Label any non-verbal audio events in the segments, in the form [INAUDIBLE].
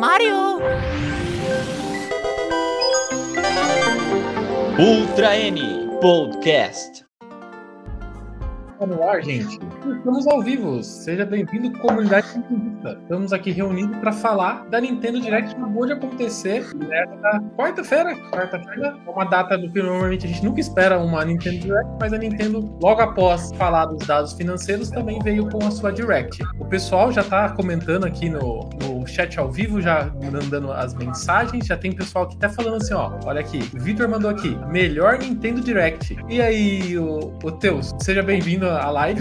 Mario! Ultra N Podcast. Tá no ar, gente. Estamos ao vivo. Seja bem-vindo, comunidade científica. Estamos aqui reunidos para falar da Nintendo Direct que acabou de acontecer nesta quarta-feira. Quarta-feira é uma data do que normalmente a gente nunca espera uma Nintendo Direct, mas a Nintendo, logo após falar dos dados financeiros, também veio com a sua Direct. O pessoal já está comentando aqui no, no chat ao vivo, já mandando as mensagens. Já tem pessoal que tá falando assim: ó, olha aqui, o Vitor mandou aqui, melhor Nintendo Direct. E aí, o, o Teus, seja bem-vindo à live.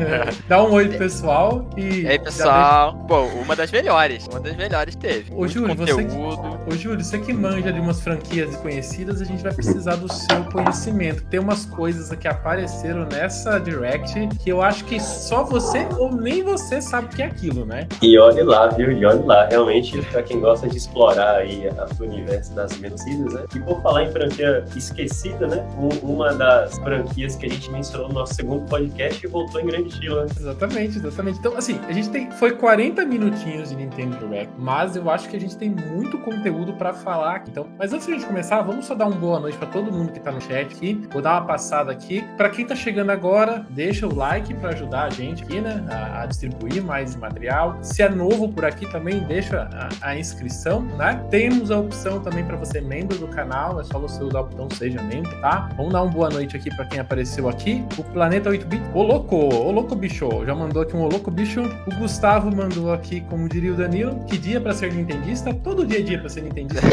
[LAUGHS] Dá um oi pro pessoal e. E aí, pessoal? Bom, uma das melhores. Uma das melhores teve. Ô, Júlio, você que, ô, Júlio, você que manja de umas franquias desconhecidas, a gente vai precisar do seu conhecimento. Tem umas coisas que apareceram nessa Direct que eu acho que só você ou nem você sabe o que é aquilo, né? E olhe lá, viu? E olhe lá. Realmente, pra quem gosta de explorar aí o universo das vencidas, né? E por falar em franquia esquecida, né? Um- uma das franquias que a gente mencionou no nosso segundo podcast voltou em grande estilo, né? Exatamente, exatamente. Então, assim, a gente tem. Foi 40 minutinhos de Nintendo Direct, mas eu acho que a gente tem muito conteúdo pra falar aqui. Então, mas antes de a gente começar, vamos só dar uma boa noite pra todo mundo que tá no chat aqui. Vou dar uma passada aqui. Pra quem tá chegando agora, deixa o like pra ajudar a gente aqui, né? A, a distribuir mais material. Se é novo por aqui também, deixa a, a inscrição, né? Temos a opção também pra você membro do canal, é só você usar o botão seja membro, tá? Vamos dar uma boa noite aqui pra quem apareceu aqui. O Planeta 8-bit, ô louco, ô louco bicho, já mandou aqui um ô louco bicho. O Gustavo mandou aqui, como diria o Danilo, que dia pra ser nintendista? Todo dia é dia pra ser nintendista.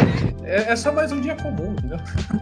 é, é só mais um dia comum, entendeu?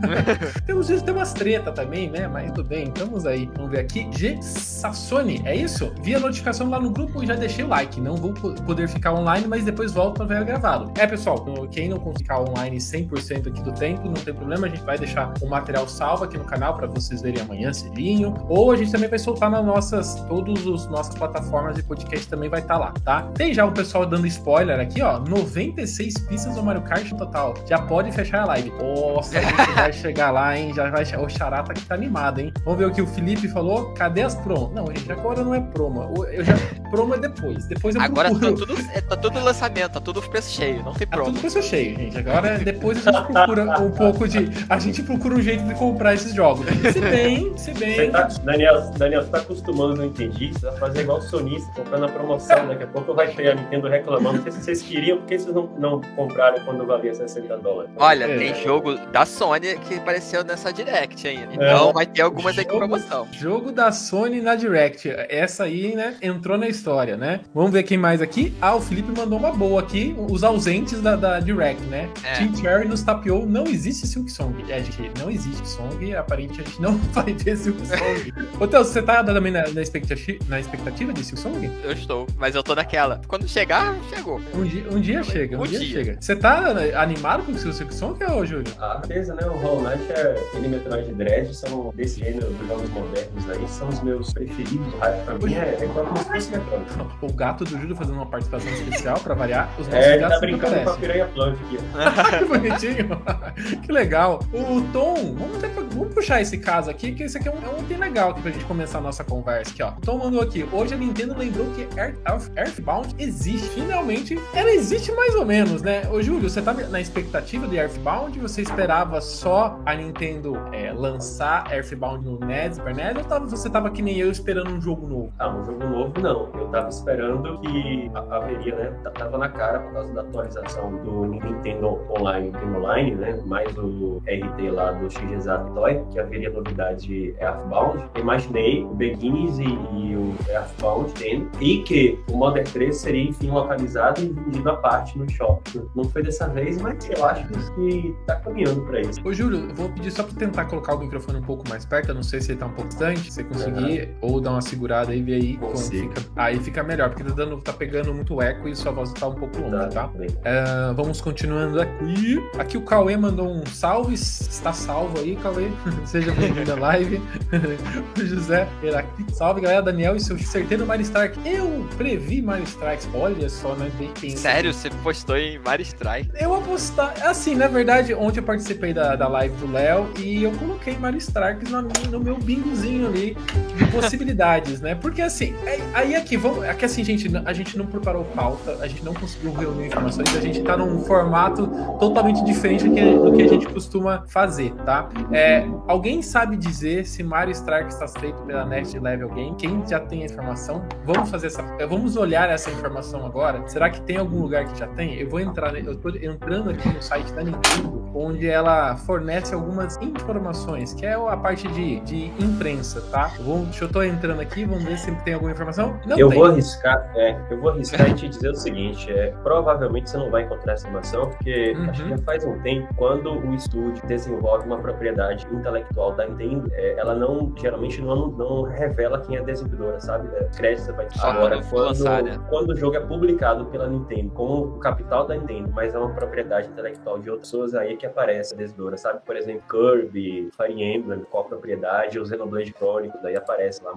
[LAUGHS] tem, uns, tem umas treta também, né? Mas tudo bem, estamos aí. Vamos ver aqui. G Sassoni, é isso? Vi a notificação lá no grupo e já deixei o like. Não vou po- poder ficar online, mas depois volto pra ver gravado. É, pessoal, quem não conseguir ficar online 100% aqui do tempo, não tem problema. A gente vai deixar o material salvo aqui no canal pra vocês verem amanhã cedinho. Ou a gente também vai soltar nas nossas, todas as nossas plataformas de podcast também vai estar lá, tá? Tem já o pessoal dando spoiler aqui, ó. 96 pistas do Mario Kart no total. Já pode fechar a live. Nossa, a gente vai [LAUGHS] chegar lá, hein? Já vai. O Charata que tá animado, hein? Vamos ver o que o Felipe falou. Cadê as promos? Não, gente, agora não é promo. Eu já. Promo é depois. Depois eu Agora tá tudo, é, tá tudo lançamento, tá tudo preço cheio, não tem Tá promo. tudo preço cheio, gente. Agora, depois a gente procura um pouco de. A gente procura um jeito de comprar esses jogos. Se bem, se Você bem. tá, Daniel, Daniel, você tá acostumando, não entendi. Você vai fazer igual o sonista, comprando a promoção. Daqui a pouco vai ter a Nintendo reclamando. Não sei se vocês queriam, por que vocês não, não compraram quando valia 60 dólares? Olha, É. tem jogo da Sony que apareceu nessa Direct ainda. Então É. vai ter algumas aí com Jogo- promoção. Jogo da Sony na Direct. Essa aí, né, entrou na história, né? Vamos ver quem mais aqui. Ah, o Felipe mandou uma boa aqui. Os ausentes da, da Direct, né? É. Team Cherry nos tapeou. Não existe Silk Song. É, gente, não existe Song. Aparentemente a gente não [LAUGHS] vai ter Silk Song. [LAUGHS] Ô, Theo, você tá também na, na, expectativa, na expectativa de Silk Song? Eu estou, mas eu tô naquela. Quando chegar, chegou. Um dia, um dia chega, um, Um dia, dia. chega. Você tá animado com o Silk Song, ô, Júlio? A beleza, né? O Hollow Knight é, ele e Metroid Dread são desse gênero dos jogos modernos aí, são os meus preferidos. Ah, Pra mim é, é como se fosse Metroid. O gato do Júlio fazendo uma participação especial pra variar. Os nossos É, ele gatos tá brincando com a piranha plant aqui. ó. [LAUGHS] que bonitinho. [LAUGHS] que legal. O Tom, vamos, ter- vamos puxar esse caso aqui, que esse aqui é um, é um item legal aqui pra gente começar a nossa conversa aqui, ó. O Tom mandou aqui. Hoje a Nintendo lembrou que Earth- Earth- Earthbound existe. Finalmente, ela existe mais ou menos, né? Ô, Júlio, você tá na expectativa de Earthbound? Você esperava só a Nintendo é, lançar Earthbound no NES, Super NES? Ou tava, você tava que nem eu esperando um jogo novo? Ah, um jogo novo não. Eu tava esperando que haveria, né? Tava na cara por causa da atualização do Nintendo Online, Nintendo Online, né? Mais o RT lá do XGZAP Toy, que haveria novidade de Earthbound. Eu imaginei o Beginnings e, e o Earthbound tendo, e que o Modern 3 seria enfim localizado e vendido à parte no shopping. Não foi dessa vez, mas eu acho que tá caminhando pra isso. Ô, Júlio, eu vou pedir só pra tentar colocar o microfone um pouco mais perto. Eu não sei se ele tá um pouco distante. Se você conseguir, ou dar uma segurada aí, ver aí Consigo. fica. Aí fica melhor, porque tá, dando, tá pegando muito eco e sua voz tá um pouco longa, tá? Ah, vamos continuando aqui. Aqui o Cauê mandou um salve. Está salvo aí, Cauê. [LAUGHS] Seja bem-vindo à live. [LAUGHS] o José Heracli. Salve, galera. Daniel e seu certeiro Mario Strike. Eu previ Mario Strikes. Olha só, né? Bem quem- Sério, você postou em Mario Strike. Eu apostar. Assim, na verdade, ontem eu participei da, da live do Léo e eu coloquei Mario Strikes minha- no meu bingozinho ali de possibilidades, né? Porque assim, é- aí aqui, vamos. Aqui assim, gente, a gente não preparou pauta, a gente não conseguiu reunir informações, a gente tá num formato totalmente diferente do que, do que a gente costuma fazer, tá? É, alguém sabe dizer se Mario Strikes está feito pela Next Level Game? Quem já tem a informação? Vamos fazer essa. Vamos olhar essa informação agora. Será que tem algum lugar que já tem? Eu vou entrar. Eu tô entrando aqui no site da Nintendo, onde ela fornece algumas informações, que é a parte de, de imprensa, tá? Vou, deixa eu tô entrando aqui, vamos ver se tem alguma informação. Não eu tem. vou arriscar, é, eu vou arriscar e te dizer o seguinte, é, provavelmente você não vai encontrar essa informação, porque Uhum. acho que já faz um tempo, quando o estúdio desenvolve uma propriedade intelectual da Nintendo, é, ela não, geralmente não, não revela quem é a desenvolvedora, sabe? É, crédito vai Só Agora, quando lançar, né? quando o jogo é publicado pela Nintendo, com o capital da Nintendo, mas é uma propriedade intelectual de outras pessoas, aí é que aparece a desenvolvedora, sabe? Por exemplo, Kirby, Fire Emblem, qual a propriedade, o Xenoblade Chronicles, daí aparece lá,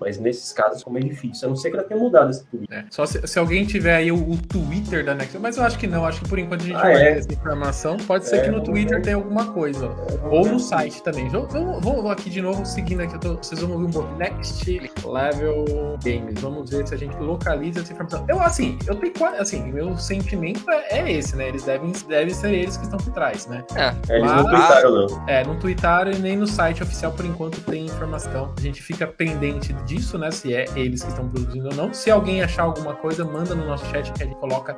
mas nesses casos como é difícil, a não ser que ela tenha mudado esse tudo. É, Só se, se alguém tiver aí o, o Twitter da Next, mas eu acho que não, acho que por enquanto a gente Ah, vai é? ter essa informação. Pode ser É, que no vamos Twitter ver. tenha alguma coisa, ou no site também. Vamos, aqui de novo, seguindo aqui, eu tô- vocês vão ouvir um pouco. Next Level Games, vamos ver se a gente localiza essa informação. Eu, assim, eu tenho quase, assim, meu sentimento é, é esse, né? Eles devem, devem ser eles que estão por trás, né? É, eles não Mas- tweetaram, não. É, não tweetaram e nem no site oficial por enquanto tem informação. A gente fica pendente disso, né? Se é eles que estão produzindo ou não. Se alguém achar alguma coisa, manda no nosso chat que gente coloca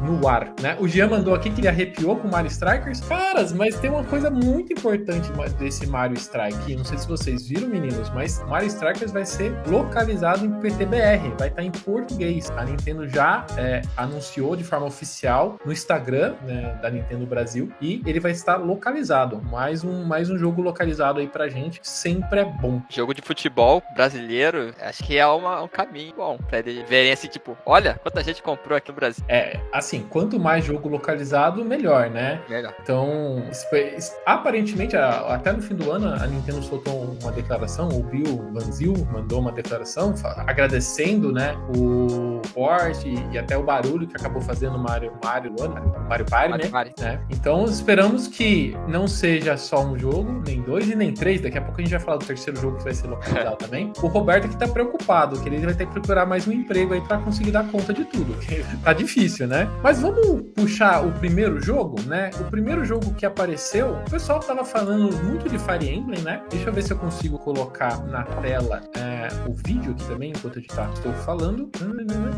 no ar, né? O Jean mandou aqui que ele arrepiou com o Mario Strikers. Caras, mas tem uma coisa muito importante desse Mario Strike. Não sei se vocês viram, meninos, mas Mario Strikers vai ser localizado em PTBR, vai estar em português. A Nintendo já é, anunciou de forma oficial no Instagram né, da Nintendo Brasil e ele vai estar localizado. Mais um, mais um jogo localizado aí pra gente, sempre é bom. Jogo de futebol brasileiro, acho que é uma- um caminho bom pra eles verem assim, tipo, olha quanta gente comprou aqui no Brasil. É, assim, quanto mais jogo localizado, melhor, né? Melhor. Então, foi- aparentemente, até no fim do ano, a Nintendo soltou uma declaração, o Bill Vanzil mandou uma declaração agradecendo, né, o porte e, e até o barulho que acabou fazendo o Mario, Mario, Mario, Mario Party, Mario né? Party. né? Então, esperamos que não seja só um jogo, nem dois e nem três. Daqui a pouco a gente vai falar do terceiro jogo que vai ser localizado [LAUGHS] também. O Roberto que tá preocupado, que ele vai ter que procurar mais um emprego aí pra conseguir dar conta de tudo. porque tá difícil, né? Mas vamos puxar o primeiro jogo, né? O primeiro jogo que apareceu, o pessoal tava falando muito de Fire Emblem, né? Deixa eu ver se eu consigo colocar na tela é, o vídeo aqui também, enquanto eu tá, estou falando.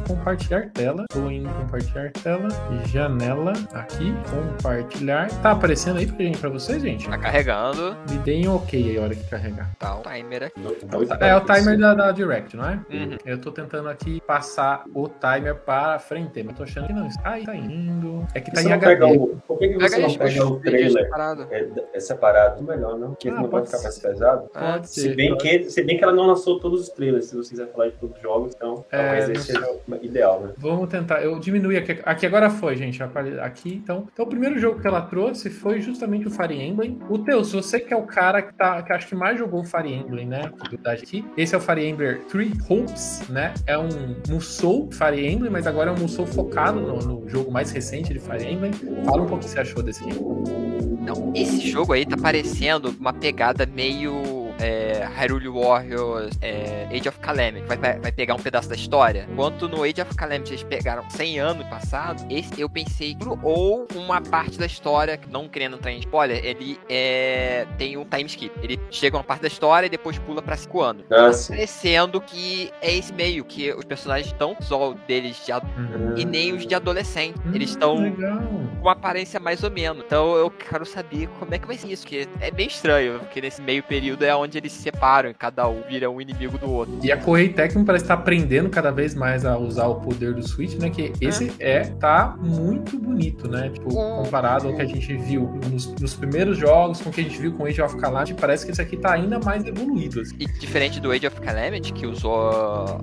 Compartilhar tela. Estou indo compartilhar tela. Janela. Aqui. Compartilhar. Tá aparecendo aí pra, gente, pra vocês, gente? Tá carregando, Me deem um ok aí a hora que carregar. tá o timer aqui. É o timer da, da Direct, não é? Uhum. Eu tô tentando aqui passar o timer para frente, mas tô achando que não está aí, tá indo. É que tá Você em HD. o, por que, que você Pega não pega o trailer? É, é separado, melhor, não? Porque Ah, não vai pode ficar ser. mais pesado. Pode Se ser. bem, que, se bem que ela não lançou todos os trailers, se você quiser falar de todos os jogos, então É, talvez esse seja o ideal, né? Vamos tentar. Eu diminui aqui. Aqui agora foi, gente. Aqui, então. Então, o primeiro jogo que ela trouxe foi justamente o Fire Emblem. O Teus, você que é o cara que, tá, que acho que mais jogou o Fire Emblem, né? Aqui. Esse é o Fire Emblem Three Hopes, né? É um Musou Fire Emblem, mas agora é um Musou focado no, no jogo mais recente de Fire Emblem. Fala um pouco o que você achou desse aqui. Não, esse jogo aí tá parecendo uma pegada meio é, Hyrule Warriors, é, Age of Calamity. Vai, vai pegar um pedaço da história. Enquanto no Age of Calamity eles pegaram 100 anos passado, esse eu pensei ou uma parte da história, não querendo entrar em spoiler, ele é, tem um time skip. Ele chega uma parte da história e depois pula pra 5 anos. Ah. Parecendo que é esse meio, que os personagens estão só deles de adulto e nem os de adolescente. Eles Hum, estão com uma aparência mais ou menos. Então eu quero saber como é que vai ser isso, que é meio estranho, porque nesse meio período é onde eles se separam e cada um vira um inimigo do outro. E a Correio Tecmo parece estar aprendendo cada vez mais a usar o poder do Switch, né? Que esse é, tá muito bonito, né? Tipo, comparado ao que a gente viu nos, nos primeiros jogos, com o que a gente viu com Age of Calamity, parece que esse aqui tá ainda mais evoluído. Assim. E diferente do Age of Calamity, que usou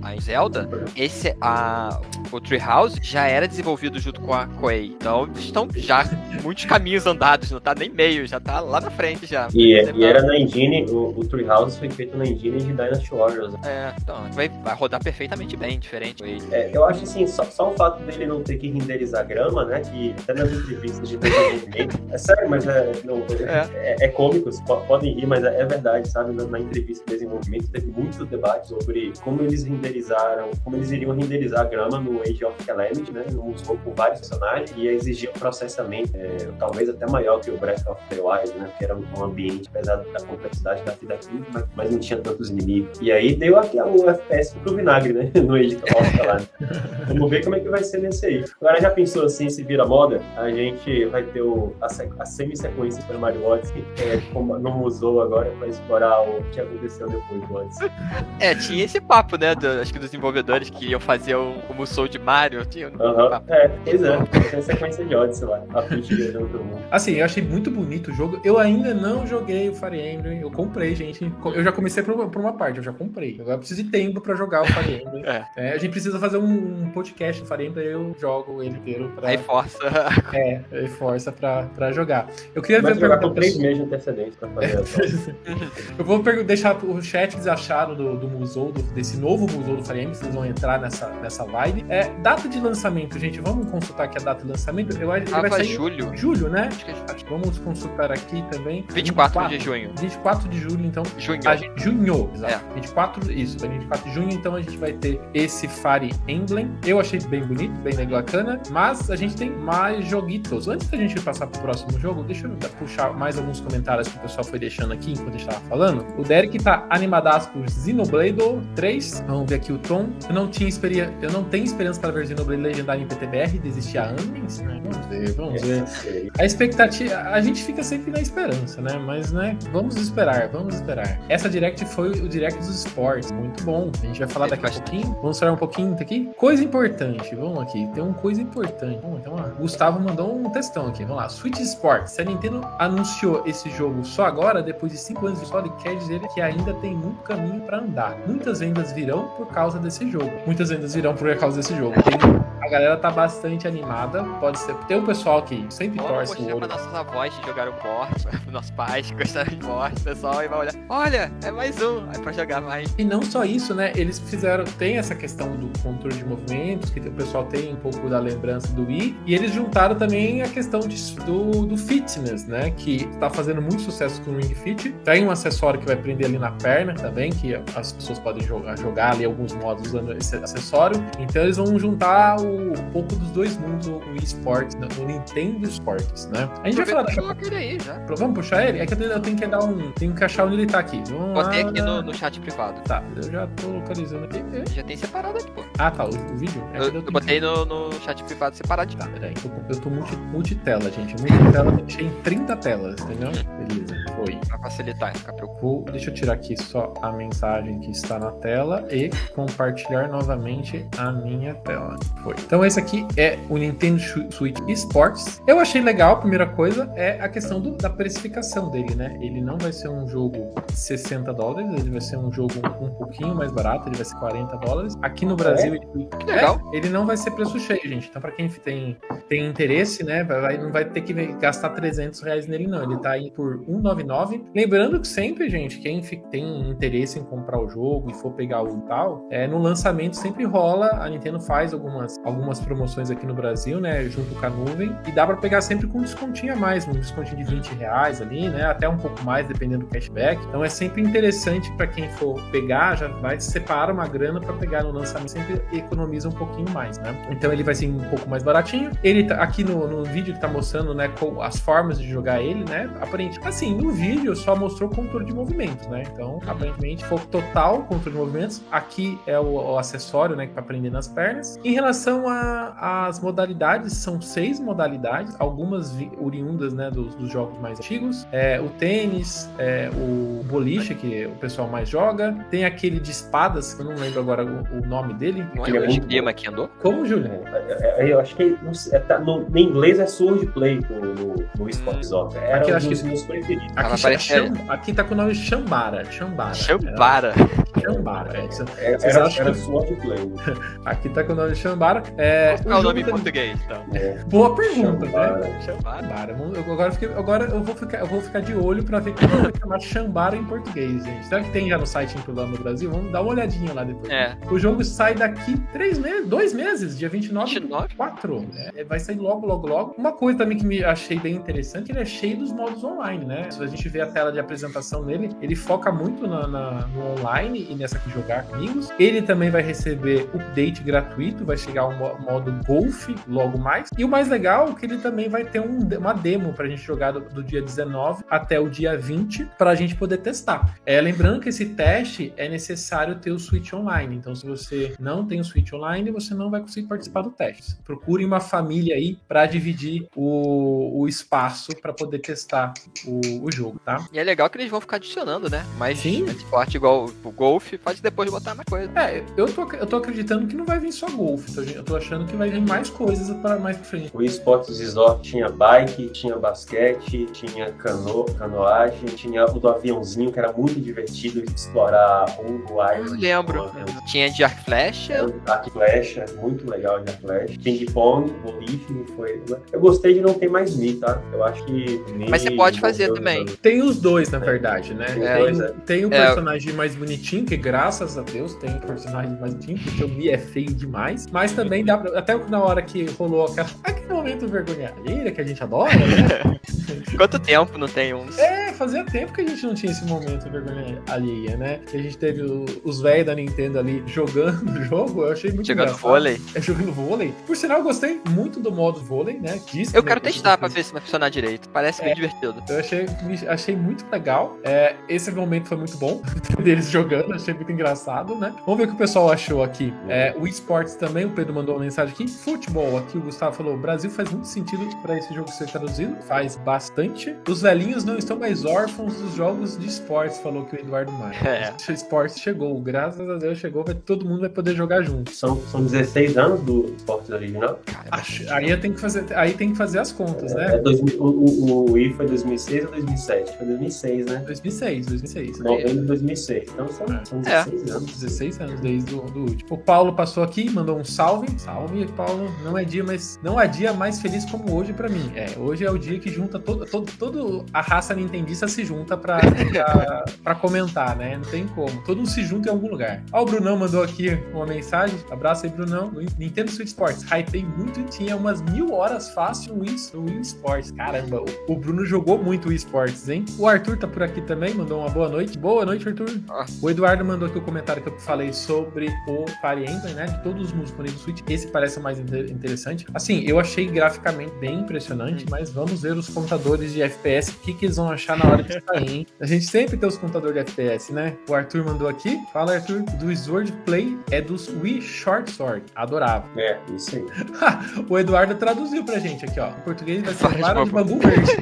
a Zelda, esse, a, o Treehouse já era desenvolvido junto com a Koei. Então estão já muitos caminhos andados, não tá nem meio, já tá lá na frente já. E, e era na engine, o, o Treehouse foi feito na engine de Dynasty Warriors. É, então vai, vai rodar perfeitamente bem, diferente. É, eu acho assim, só, só, o fato dele não ter que renderizar grama, né? Que até nas entrevistas de desenvolvimento. [LAUGHS] É sério, mas é, não, é. é, é cômico, podem rir, mas é, é verdade, sabe? Na, na, entrevista de desenvolvimento teve muito debate sobre como eles renderizaram, como eles iriam renderizar grama no Age of Calamity, né? No usou com vários personagens e exigia um processamento é, talvez até maior que o Breath of the Wild, né? Que era um ambiente, apesar da complexidade da vida aqui, mas, mas não tinha tantos inimigos. E aí deu aqui o FPS pro vinagre, né? [LAUGHS] No Age Calamity. Vamos ver como é que vai ser nesse aí. Agora já pensou assim, se vira moda, a gente vai ter o, a, a semi-sequência para Mario Odyssey, é, como não usou agora para explorar o que aconteceu depois do Odyssey. É, tinha esse papo, né? Do, acho que dos desenvolvedores que iam fazer o, o Musou de Mario. Tinha um uh -huh. É, pois é. Tem sequência de Odyssey lá. A todo mundo. Assim, eu achei muito bonito o jogo. Eu ainda não joguei o Fire Emblem. Eu comprei, gente. Eu já comecei por uma, por uma parte, eu já comprei. Agora eu preciso de tempo para jogar o Fire Emblem. [LAUGHS] é. É, a gente precisa fazer um, um podcast do Fire Emblem, eu jogo ele inteiro. Pra... Aí força. [LAUGHS] É, aí força pra, pra jogar. Eu queria Mas ver jogar com três meses de antecedência pra fazer [LAUGHS] Eu vou deixar o chat eles acharam do, do museu, do, desse novo museu do Fire Emblem, vocês vão entrar nessa, nessa vibe. É, data de lançamento, gente, vamos consultar aqui a data de lançamento. Eu acho que vai sair julho. Julho, né? Acho que vamos consultar aqui também. 24, 24 de junho. 24 de julho, então. Junho. Gente, junho, exato. É. 24, isso, 24 de junho, então a gente vai ter esse Fire Emblem. Eu achei bem bonito, bem bacana, mas a gente tem mais joguitos. Antes da gente passar pro próximo jogo, deixa eu puxar mais alguns comentários que o pessoal foi deixando aqui enquanto a gente tava falando. O Derek tá animadaço por Xenoblade 3. Vamos ver aqui o Tom. Eu não tinha experiência, eu não tenho esperança para ver Xenoblade legendário em PTBR, desisti há anos, né? Vamos ver, vamos ver. A expectativa, a gente fica sempre na esperança, né? Mas, né, vamos esperar, vamos esperar. Essa direct foi o direct dos esportes, muito bom. A gente vai falar daqui a pouquinho. Vamos falar um pouquinho aqui. Coisa importante, vamos aqui. Tem uma coisa importante. Bom, então, ó, Gustavo mandou um textão aqui. Vamos lá. Switch Sports. Se a Nintendo anunciou esse jogo só agora, depois de 5 anos de história, quer dizer que ainda tem muito caminho para andar. Muitas vendas virão por causa desse jogo. Muitas vendas virão por causa desse jogo. Tem, galera tá bastante animada. Pode ser. Tem um pessoal que sempre torce o olho. nossos avós que jogaram [LAUGHS] para nossos pais que gostaram de Forte, o pessoal e vai olhar. Olha, é mais um. É pra jogar mais. E não só isso, né? Eles fizeram. Tem essa questão do controle de movimentos, que o pessoal tem um pouco da lembrança do Wii. E eles juntaram também a questão de, do, do fitness, né? Que tá fazendo muito sucesso com o Ring Fit. Tem um acessório que vai prender ali na perna também, que as pessoas podem jogar, jogar ali alguns modos usando esse acessório. Então eles vão juntar o, um pouco dos dois mundos, o eSports, né? o Nintendo Sports, né? A gente vai falar daqui a pouco. Aí, já. Vamos puxar ele? É que eu tenho que dar um. Tenho que achar onde ele tá aqui. Vamos Botei aqui no, no, chat privado. Tá, eu já tô localizando aqui. Já tem separado aqui, pô. Ah, tá. O, o vídeo? É eu, eu, eu botei que... no, no chat privado separado. Tá, peraí. Eu, eu tô multi, multitela, gente. Multitela, deixei em 30 telas, entendeu? Beleza, foi. Pra facilitar, ficar preocupado. Deixa eu tirar aqui só a mensagem que está na tela e compartilhar novamente a minha tela. Foi. Então, esse aqui é o Nintendo Switch Sports. Eu achei legal, a primeira coisa é a questão do, da precificação dele, né? Ele não vai ser um jogo 60 dólares, ele vai ser um jogo um, pouquinho mais barato, ele vai ser 40 dólares. Aqui no Brasil, é? ele, legal. É, ele não vai ser preço cheio, gente. Então, para quem tem, tem interesse, né, vai, não vai ter que gastar 300 reais nele, não. Ele tá aí por 199. Lembrando que sempre, gente, quem tem interesse em comprar o jogo e for pegar o tal, é, no lançamento sempre rola, a Nintendo faz algumas, algumas promoções aqui no Brasil, né, junto com a nuvem, e dá para pegar sempre com um descontinho a mais, um descontinho de 20 reais ali, né, até um pouco mais, dependendo do cashback. Então é sempre interessante para quem for pegar, já vai separar uma grana para pegar no lançamento, sempre economiza um pouquinho mais, né. Então ele vai ser um pouco mais baratinho. Ele tá, aqui no, no vídeo que tá mostrando, né, as formas de jogar ele, né, aparentemente, assim, no vídeo só mostrou controle de movimentos, né, então aparentemente foco total controle de movimentos. Aqui é o, o acessório, né, para prender nas pernas. Em relação relação às modalidades, são seis modalidades, algumas vi- oriundas né, dos, dos jogos mais antigos. É, o tênis, é, o boliche, que o pessoal mais joga. Tem aquele de espadas, que eu não lembro agora o, o nome dele. Não é é o que andou? Como, Júlio? É, é, eu acho que não sei, é, tá, no, em inglês é Swordplay no, no, no Esports Soccer. Era Aqui eu um acho dos que- meus preferidos. Aqui, cha- aparecendo. cham- aqui tá com o nome Chambara. Chambara. Chambara. É, Chambara. é. É, era acham era que- Swordplay. [LAUGHS] Aqui tá com o nome Chambara. É, Qual é o jogo nome em português, então? É, Boa pergunta, né? Chambara. Chambara. Chambara. Vamos- eu Agora, eu fiquei- agora eu, vou ficar, eu vou ficar de olho pra ver como vai chamar Chambara em português, gente. Será que tem já no site em lá no Brasil? Vamos dar uma olhadinha lá depois. É. O jogo sai daqui três meses, dois meses, dia 29 29? do 4. É, vai sair logo, logo, logo. Uma coisa também que me achei bem interessante, ele é cheio dos modos online, né? Se a gente vê a tela de apresentação dele, ele foca muito na, na- no online e nessa que jogar com amigos. Ele também vai receber update gratuito, vai chegar mo- modo Golf logo mais. E o mais legal é que ele também vai ter um- uma demo pra gente jogar do, do dia 19 até o dia 20 pra gente poder testar. É, lembrando que esse teste é necessário ter o Switch Online. Então, se você não tem o Switch Online, você não vai conseguir participar do teste. Procure uma família aí pra dividir o, o espaço pra poder testar o, o jogo, tá? E é legal que eles vão ficar adicionando, né? Mas Sim. esporte igual o golfe, pode depois botar mais coisa. É, eu tô, eu tô acreditando que não vai vir só golfe. tô- Eu tô achando que vai vir mais coisas para mais pra frente. O esportes resort tinha bike, tinha basquete, tinha cano, canoagem, tinha o do aviãozinho, que era muito divertido explorar o Eu Wild. lembro. Tinha de arco flecha. Arco e flecha, muito legal de arco flecha. Ping pong, boliche, foi. Eu gostei de não ter mais Mi, tá? Eu acho que. Mi Mas você pode fazer também. Tem os dois, na verdade, né? Tem Tem, os dois, é. tem o É. personagem mais bonitinho, que graças a Deus tem um personagem mais bonitinho, porque o Mi é feio demais. Mas também dá pra, Até na hora que rolou aquela, [LAUGHS] aquele momento vergonha alheia que a gente adora, né? [LAUGHS] Quanto tempo não tem uns? É, fazia tempo que a gente não tinha esse momento vergonha alheia, né? Que a gente teve o- os velhos da Nintendo ali jogando o jogo, eu achei muito Jogando engraçado. vôlei. É, jogando vôlei. Por sinal, eu gostei muito do modo vôlei, né? Diz Eu quero é testar pra ver se vai funcionar direito. Parece bem É. divertido. Eu achei, achei muito legal. É, esse momento foi muito bom [LAUGHS] deles jogando, achei muito engraçado, né? Vamos ver o que o pessoal achou aqui. É, o esportes também, o Pedro mandou uma mensagem aqui. Futebol, aqui o Gustavo falou: o Brasil faz muito sentido para esse jogo ser traduzido. Faz bastante. Os velhinhos não estão mais órfãos dos jogos de esportes, falou que o Eduardo Maia. [LAUGHS] É. O esportes chegou, graças a Deus chegou, vai, todo mundo vai poder jogar junto. São, são 16 anos do esportes original. Cara, Acho- aí tenho que fazer, aí tem que fazer as contas, É, né? 2000 o, o, o Wii foi 2006 ou 2007? Foi 2006, né? 2006, 2006. Novembro de 2006. Então são, são É. 16 anos. 16 anos desde o do último. O Paulo passou aqui, mandou um salve. Salve, Paulo. Não é dia, mas não há dia mais feliz como hoje pra mim. É, hoje é o dia que junta todo, todo, todo a raça nintendista se junta pra, pra, [LAUGHS] pra comentar, né? Não tem como. Todo mundo se junta em algum lugar. Ó, o Brunão mandou aqui uma mensagem. Abraço aí, Brunão. No Nintendo Switch Sports. Hypei muito e tinha umas mil horas fácil no Wii, no Wii Sports. Caramba, o, o Bruno jogou muito o Wii Sports, hein? O Arthur tá por aqui também, mandou uma boa noite. Boa noite, Arthur. O Eduardo mandou aqui o comentário que eu falei sobre o Fire Emblem, né? De todos os disponíveis do Switch, esse parece o mais inter- interessante. Assim, eu achei graficamente bem impressionante, mas vamos ver os contadores de FPS, o que, que eles vão achar na hora de sair, hein? A gente sempre tem os contadores de FPS, né? O Arthur mandou aqui. Fala, Arthur. Do Sword Play é dos Wii Short Sword. Adorável. É, isso aí. [LAUGHS] o Eduardo traduziu pra gente aqui, ó. Em português vai ser Vara de bambu verde. [LAUGHS]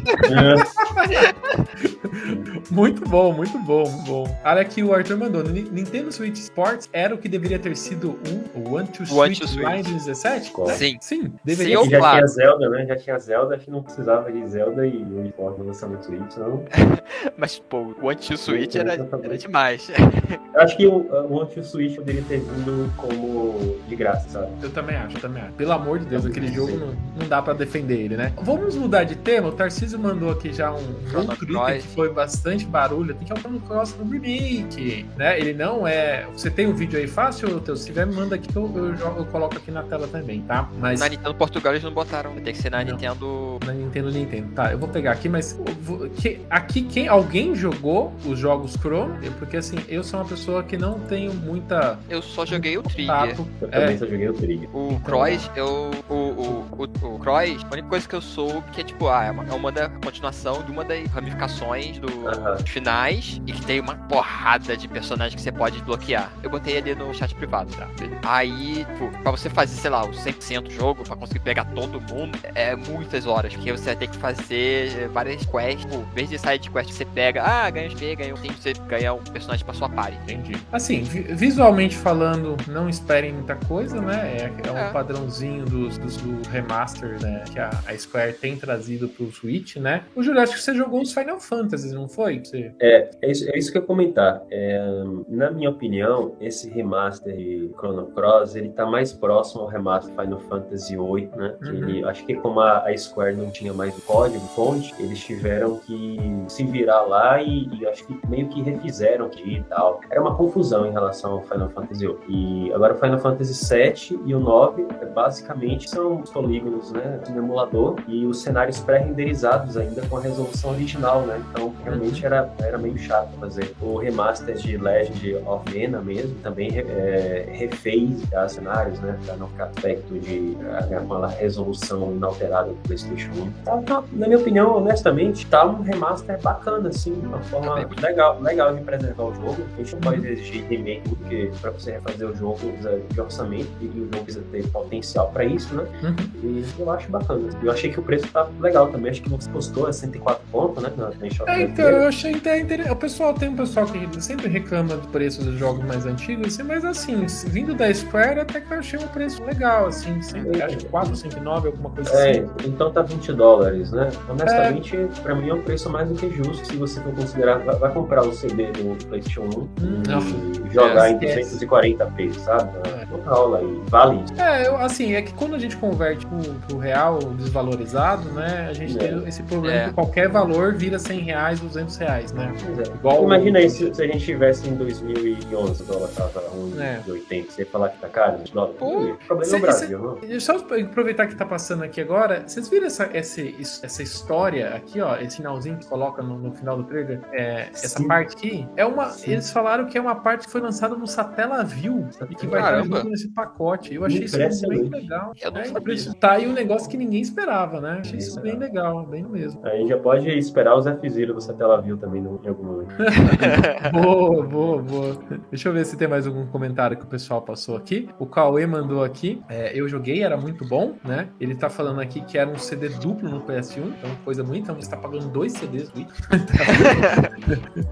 [LAUGHS] [LAUGHS] Muito bom, muito bom, muito bom. Olha aqui o Arthur mandou. "Ni- Nintendo Switch Sports era o que deveria ter sido um o One to One Switch to Switch. em 2017? Qual? Sim. Sim, Sim, deveria eu- E já claro. tinha Zelda, né? Já tinha Zelda, acho que não precisava de Zelda e o esporte lançando no Switch, não. [LAUGHS] Mas, pô, o anti-switch era, era demais. [LAUGHS] Eu acho que o, o Anti-Switch poderia ter vindo como de graça, sabe? Eu também acho, eu também acho. Pelo amor de Deus, aquele jogo não, não dá pra defender ele, né? Vamos mudar de tema. O Tarcísio mandou aqui já um que foi bastante barulho. Tem que é o Chrono Cross do remake, né? Ele não é... Você tem o vídeo aí fácil, teu? Se tiver, manda aqui que eu, eu, jogo- eu coloco aqui na tela também, tá? Mas... Na Nintendo Portugal eles não botaram. Tem que ser na Não. Nintendo. Na Nintendo Nintendo. Tá, eu vou pegar aqui, mas eu vou- que- aqui quem alguém jogou os jogos Chrono? Eu- Porque assim, eu sou uma pessoa que não tenho muita Eu só joguei o Trigger. Eu É, também só joguei o Trigger. O Cross, eu. O, o, o, o Cross, a única coisa que eu soube que é tipo, ah, é uma, é uma da continuação de uma das ramificações do, Aham. dos finais e que tem uma porrada de personagens que você pode desbloquear. Eu botei ali no chat privado, tá? Aí, tipo, pra você fazer, sei lá, o 100% do jogo, pra conseguir pegar todo mundo, é muitas horas, porque você vai ter que fazer várias quests. Tipo, em vez de side quest que você pega, ah, ganha XP, ganha um tempo, você ganha um personagem pra sua party. Entendi. Assim, vi- visualmente falando, não esperem muita coisa, né? É, é um É. padrãozinho dos, dos- do remaster, né? Que a, a Square tem trazido pro Switch, né? O Júlio, acho que você jogou os Final Fantasy, não foi? Você... É isso, é isso que eu ia comentar. É, na minha opinião, esse remaster de Chrono Cross, ele tá mais próximo ao remaster Final Fantasy VIII, né? Uhum. ele- acho que como a, a Square não tinha mais o código fonte, eles tiveram que se virar lá e, e acho que meio que refizeram aqui e tal. Era uma confusão em relação ao Final Fantasy VIII. E agora o Final Fantasy VII e o 9, é, basicamente, são os polígonos, né? No emulador e os cenários pré-renderizados ainda com a resolução original, né? Então, realmente era, era meio chato fazer. O remaster de Legend of Mana mesmo também é, refez os cenários, né? Pra não ficar aspecto de é, aquela resolução inalterada do PlayStation 1. Tá, tá, na minha opinião, honestamente, tá um remaster bacana, assim, uma forma Tá legal, legal de preservar o jogo. A gente não pode exigir remake, porque pra você refazer o jogo precisa de orçamento e o jogo precisa ter potencial pra isso, né? Uhum. E eu acho bacana. Eu achei que o preço tá legal também. Acho que você postou a 104 pontos, né? Na, na É, então, eu achei até interessante. O pessoal tem um pessoal que sempre reclama do preço dos jogos mais antigos, assim, mas assim, vindo da Square, até que eu achei um preço legal, assim, sempre, acho que 4, 109, alguma coisa É, assim. então tá 20 dólares, né? Honestamente, pra mim é um preço mais do que justo se você for considerar. Vai, vai comprar o CD do PlayStation 1 Hum, e jogar É, em esquece. 240p, sabe? É. Não rola aí. Vale isso. É, eu, assim, é que quando a gente converte pro, pro real desvalorizado, né, a gente É. tem esse problema É. que qualquer valor vira 100 reais, 200 reais, né? Pois é. Igual Imagina aí se, se a gente tivesse em 2011, o dólar tava 1,80, É. você ia falar que tá caro? 20 dólares? Pô, O problema cê- é o Brasil, não? E Só aproveitar que tá passando aqui agora, vocês viram essa, isso- essa história aqui, ó, esse finalzinho que coloca no, no final do trailer? É, essa parte aqui, é uma. Sim. Eles falaram que é uma parte que foi lançada no Satellaview e que vai estar nesse pacote. Eu achei isso bem legal. Eu não É, sabia. Tá aí um negócio que ninguém esperava, né? Achei isso bem legal, bem mesmo. Aí já pode esperar os F-Zero do Satellaview também no- em algum momento. [LAUGHS] Boa, boa, boa. Deixa eu ver se tem mais algum comentário que o pessoal passou aqui. O Cauê mandou aqui. é, eu joguei, era muito bom, né? Ele tá falando aqui que era um CD duplo no PS1, então coisa bonita. Então você tá pagando dois CDs do [LAUGHS]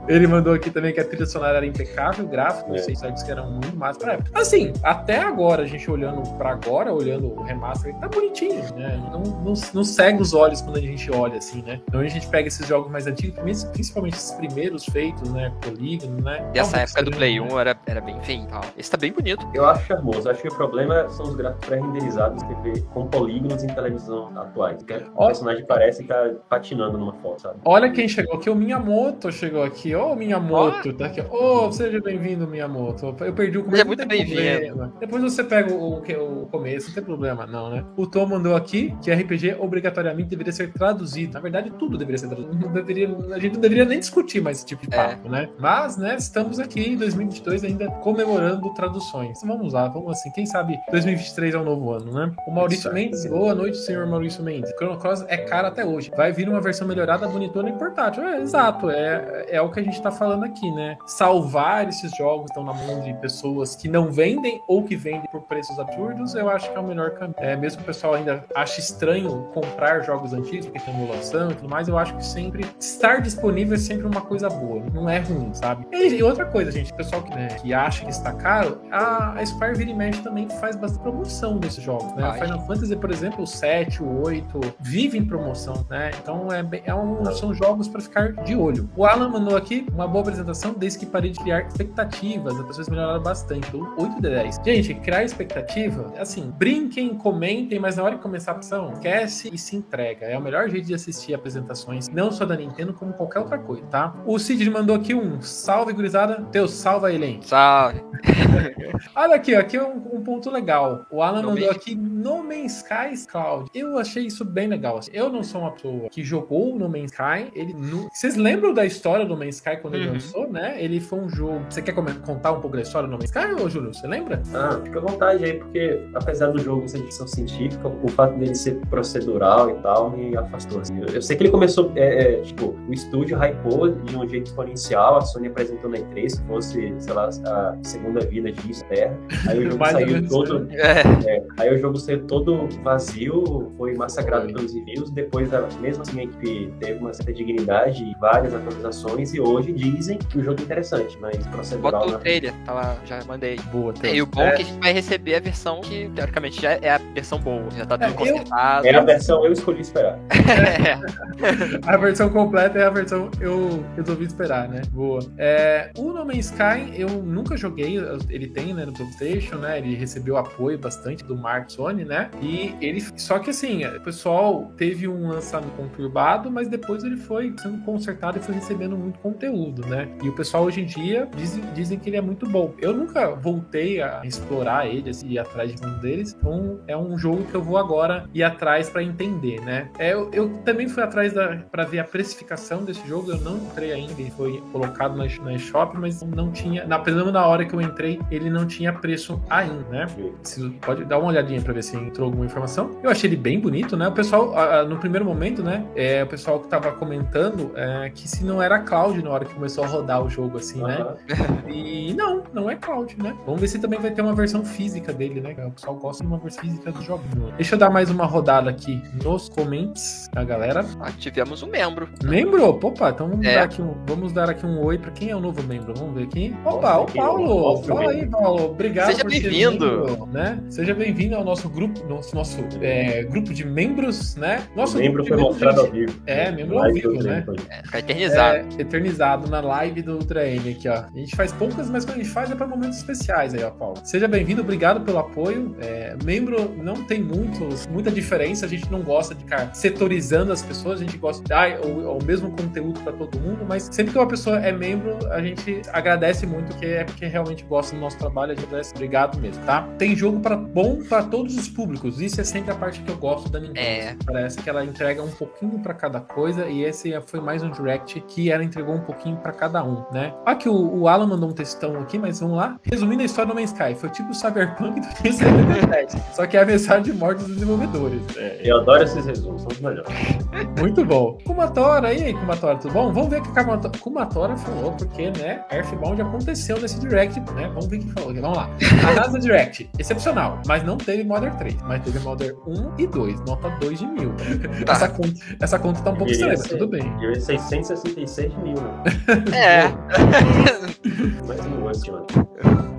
Ele mandou aqui também que a trilha sonora era impecável, o gráfico, É. os sites que eram muito massa pra época. Assim, até agora, a gente olhando pra agora, olhando o remaster, tá bonitinho, né? Não, não, não cega os olhos quando a gente olha assim, né? Então a gente pega esses jogos mais antigos, principalmente esses primeiros feitos, né? Polígono, né? E essa época do Play bonito. 1 era, era bem feio e tal. Esse tá bem bonito. Eu acho charmoso. Acho que o problema são os gráficos pré-renderizados que vê com polígonos em televisão atuais. Que o Ó. personagem parece que tá patinando numa foto, sabe? Olha quem chegou aqui, o Miyamoto chegou aqui. Ô, Miyamoto, tá aqui. Ô, seja bem-vindo, Miyamoto. Eu perdi o começo. Seja não muito bem-vindo. Depois você pega o, o, que- o começo, não tem problema, não, né? O Tom mandou aqui que RPG obrigatoriamente deveria ser traduzido. Na verdade, tudo deveria ser traduzido. Não deveria, a gente não deveria nem discutir mais esse tipo de É. papo, né? Mas, né, estamos aqui em 2022 ainda comemorando traduções. Então, vamos lá, vamos assim. Quem sabe 2023 é um novo ano, né? O Maurício. Mendes, boa noite, senhor Maurício Mendes. Chrono Cross é caro até hoje. Vai vir uma versão melhorada, bonitona e portátil. É, exato, é, é o que a gente tá falando aqui, né? Salvar esses jogos estão na mão de pessoas que não vendem ou que vendem por preços absurdos, eu acho que é o melhor caminho. É, mesmo que o pessoal ainda ache estranho comprar jogos antigos, porque tem emulação e tudo mais, eu acho que sempre estar disponível é sempre uma coisa boa, não é ruim, sabe? E, outra coisa, gente, o pessoal que, né, que acha que está caro, a, a Square Vira e Mexe também faz bastante promoção desses jogos, né? Ai. Final Fantasy, por exemplo, o 7, o 8, vive em promoção, né? Então é, é um- são jogos para ficar de olho. O Alan mandou aqui uma boa apresentação, desde que parei de criar expectativas. As pessoas melhoraram bastante. Do 8 de 10. Gente, criar expectativa, assim, brinquem, comentem, mas na hora de começar a ação, esquece e se entrega. É o melhor jeito de assistir apresentações, não só da Nintendo, como qualquer outra coisa, tá? O Cid mandou aqui um salve, gurizada. Teu salva, Elen. Salve. [LAUGHS] Olha aqui, ó, aqui é um, um ponto legal. O Alan No mandou aqui No Man's Sky Cloud. Eu achei isso bem legal. assim. Eu não sou uma pessoa que jogou No Man's Sky. Ele nu- Vocês lembram da história do No Man's Sky quando ele Uhum. lançou, né? Ele foi um jogo. Você quer contar um pouco da história do No Man's Sky, ô Júlio? Você lembra? Ah, fica à vontade aí, porque apesar do jogo ser ficção científica, o fato dele ser procedural e tal me afastou. Assim. Eu, eu sei que ele começou, é, é, tipo, o estúdio hypou de um jeito exponencial, a Sony apresentou na E3 que fosse, sei lá, a segunda vida de Terra. Aí o [LAUGHS] jogo saiu todo. É, é, aí o jogo saiu todo vazio, foi massacrado pelos reviews. Depois, mesmo assim, a equipe teve uma certa dignidade e várias atualizações. E hoje dizem que o jogo é interessante, mas bota procedural. o né? trailer, tá lá, já mandei. Boa, Theo. E o bom É, é que a gente vai receber a versão que, teoricamente, já é a versão boa. Já tá tudo É, eu- consertado. É a versão eu escolhi esperar. É. [LAUGHS] A versão completa é a versão eu resolvi esperar, né? Boa. É, o No Man's Sky eu nunca joguei, ele tem, né, no PlayStation, né? Ele recebeu apoio bastante do Mark Sony, né? E ele. Só que assim, o pessoal teve um lançamento conturbado, mas depois ele foi sendo consertado e foi recebendo muito conteúdo, né? E o pessoal hoje em dia dizem, dizem que ele é muito bom. Eu nunca voltei a explorar ele, assim, ir atrás de um deles. Então é um jogo que eu vou agora ir atrás pra entender, né? É, eu, eu também fui atrás da, pra ver a precificação desse jogo. Eu não entrei ainda, ele foi colocado na, na eShop, mas não tinha. Na, pelo na hora que eu entrei, ele não tinha preço ainda, né? Preciso- pode dar uma olhadinha pra ver se entrou alguma informação. Eu achei ele bem bonito, né? O pessoal, ah, ah, no primeiro momento, né? É, o pessoal que tava comentando é, que se não era cloud na hora que começou a rodar o jogo, assim, né? E não, não é cloud, né? Vamos ver se também vai ter uma versão física dele, né? O pessoal gosta de uma versão física do jogo. Deixa eu dar mais uma rodada aqui nos comments da galera. Ah, tivemos um membro. Membro? Opa, então vamos, É. dar aqui um, vamos dar aqui um oi pra quem é o novo membro. Vamos ver aqui. Opa, Mostra o Paulo! Fala aí, membro. Paulo. Obrigado Seja por ser bem-vindo. membro, Né? Seja bem-vindo ao nosso grupo, nosso, nosso é, grupo de membros, né? Nosso o membro foi mostrado ao vivo. É, membro ao vivo, né? É, ficar eternizado. É, eternizado na live do Ultra M aqui, ó. A gente faz poucas, mas quando a gente faz é para momentos especiais aí, ó, Paulo. Seja bem-vindo, obrigado pelo apoio. É, membro não tem muitos, muita diferença, a gente não gosta de ficar setorizando as pessoas, a gente gosta de dar o, o mesmo conteúdo para todo mundo, mas sempre que uma pessoa é membro, a gente agradece muito, que é porque realmente gosta do nosso trabalho, a gente agradece. Obrigado mesmo, tá? Tem jogo para bom para todos os públicos, isso é sempre a parte que eu gosto da Nintendo. É. Parece que ela entrega um pouquinho pra cada coisa e esse foi mais um direct que ela entregou um pouquinho pra cada um, né? Aqui o, o Alan mandou um textão aqui, mas vamos lá. Resumindo a história do Man's Sky, foi tipo o Cyberpunk do 2077, [LAUGHS] só que é a mensagem de morte dos desenvolvedores. É, Eu adoro esses resumos, são os melhores. muito bom. Kumatora, e aí, Kumatora, tudo bom? Vamos ver o que a Kumatora- falou, porque, né, Earthbound aconteceu nesse direct, né? Vamos ver o que falou aqui. Vamos lá. A NASA Direct, excepcional, mas não teve Modern 3, mas teve Modern 1 e 2, nota 2 de mil. Tá. Essa, conta, essa conta tá um pouco estranha, mas tudo bem. Deu 666 mil, né? É. Mais um antes, mano.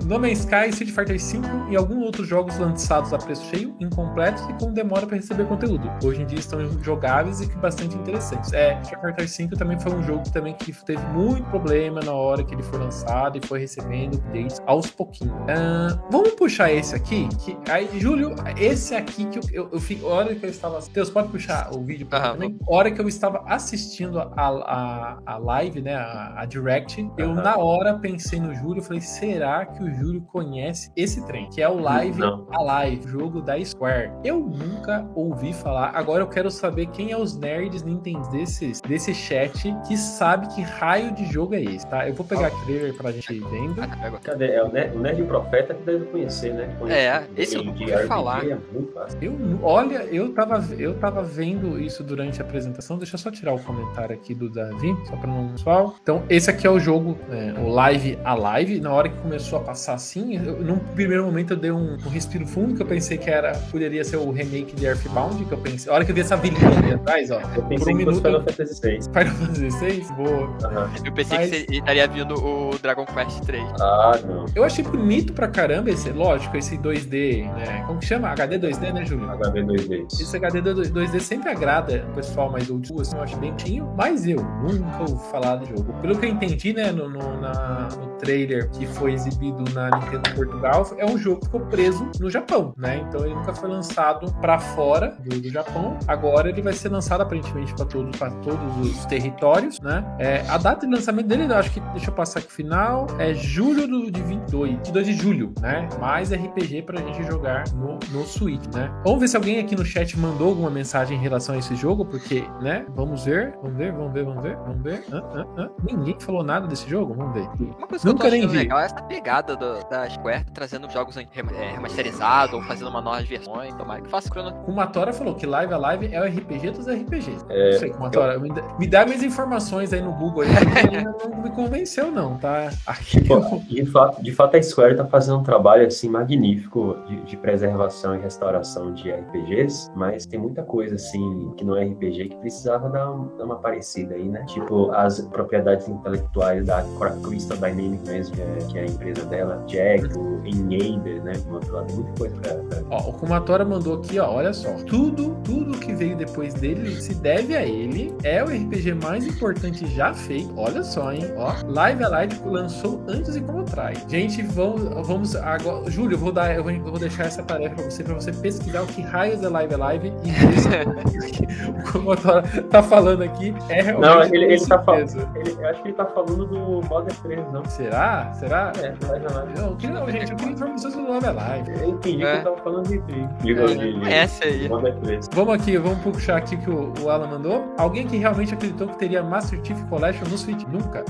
No Man's Sky, Street Fighter V e alguns outros jogos lançados a preço cheio, incompletos e com demora para receber conteúdo. Hoje em dia estão jogáveis e que bastante interessantes. É, Street Fighter V também foi um jogo também que teve muito problema na hora que ele foi lançado e foi recebendo updates aos pouquinhos. Ah, vamos puxar esse aqui? Que, aí, Júlio, esse aqui que eu, eu, eu fico. A hora que eu estava. Deus, pode puxar o vídeo pra mim Aham. também? A hora que eu estava assistindo a, a, a live, né? A, a Direct, eu Aham. na hora pensei no Júlio, eu falei, será que o Júlio conhece esse trem? Que é o Live Não. Alive, jogo da Square. Eu nunca ouvi falar. Agora eu quero saber quem é os nerds Nintendo desses, desse chat que sabe que raio de jogo é esse, tá? Eu vou pegar aqui trailer pra gente ir vendo. Ah. Cadê? É o Nerd, o Nerd Profeta que deve conhecer, né? Conhece É, esse eu nunca ouvi RPG, falar. É muito fácil. Eu, olha, eu tava, eu tava vendo isso durante a apresentação. Deixa eu só tirar o comentário aqui do Davi, só pra não pessoal. Então, esse aqui é o jogo, é, o Live Alive. Na hora que começou a passar assim, eu, num primeiro momento eu dei um, um respiro fundo, que eu pensei que era poderia ser o remake de Earthbound, que eu pensei. A hora que eu vi essa vilinha ali atrás, ó. Eu pensei um que fosse minuto- Final Fantasy VI. Final Fantasy XVI, boa. Aham. Eu pensei Mas- que você- estaria vindo o Dragon Quest 3. Ah, não. Eu achei bonito pra caramba esse, lógico, esse 2D, né? Como que chama? HD 2D, né, Júlio? HB 2D. Esse HD 2D sempre agrada o pessoal mais old school, assim, eu acho bem tinho, mas eu nunca ouvi falar do jogo. Pelo que eu entendi, né, no, no, na- no trailer que foi exibido na Nintendo Portugal, é um jogo que ficou preso no Japão, né? Então ele nunca foi lançado pra fora do, do Japão. Agora ele vai ser lançado aparentemente pra todos, pra todos os territórios, né? É, a data de lançamento dele, eu acho que, deixa eu passar aqui final, é julho do, de 22, 22 de julho, né? Mais RPG pra gente jogar no, no Switch, né? Vamos ver se alguém aqui no chat mandou alguma mensagem em relação a esse jogo, porque, né? Vamos ver, vamos ver, vamos ver, vamos ver, vamos ver. Hã, hã, hã. Ninguém falou nada desse jogo? Vamos ver. Uma coisa que Nunca eu tô nem vi. legal é essa pegada do- da Square trazer fazendo jogos é, remasterizados ou fazendo uma nova versões. Tomara que faça Chrono. O Matora falou que Live a Live é o RPG dos RPGs. É, não sei, Matora, eu... me, dá, me dá minhas informações aí no Google aí, não me convenceu, não, tá? Aqui de, fato, de fato, a Square tá fazendo um trabalho assim magnífico de, de preservação e restauração de RPGs, mas tem muita coisa assim que não é RPG que precisava dar, um, dar uma parecida aí, né? Tipo, as propriedades intelectuais da Crystal Dynamics mesmo, que é, que é a empresa dela, Jack, o Enable, né? Tem muita coisa pra, pra... Ó, o Kumatora mandou aqui, ó, olha só. Tudo, tudo que veio depois dele se deve a ele. É o RPG mais importante já feito. Olha só, hein? Ó, Live Alive lançou antes e como atrás. Gente, vamos, vamos agora. Júlio, eu vou dar, eu vou, eu vou deixar essa tarefa pra você, pra você pesquisar o que raios é Live Alive e ver [LAUGHS] o Kumatora tá falando aqui é realmente. Não, ele, ele tá falando. eu acho que ele tá falando do Modern 3, não. Será? Será? É, Live Alive. Não, que não, gente, eu queria informações do Live Alive. Eu entendi é. que ele tava falando de tri. Essa aí. Vamos aqui, vamos puxar aqui que o, o Alan mandou. Alguém que realmente acreditou que teria Master Chief Collection no Switch? Nunca.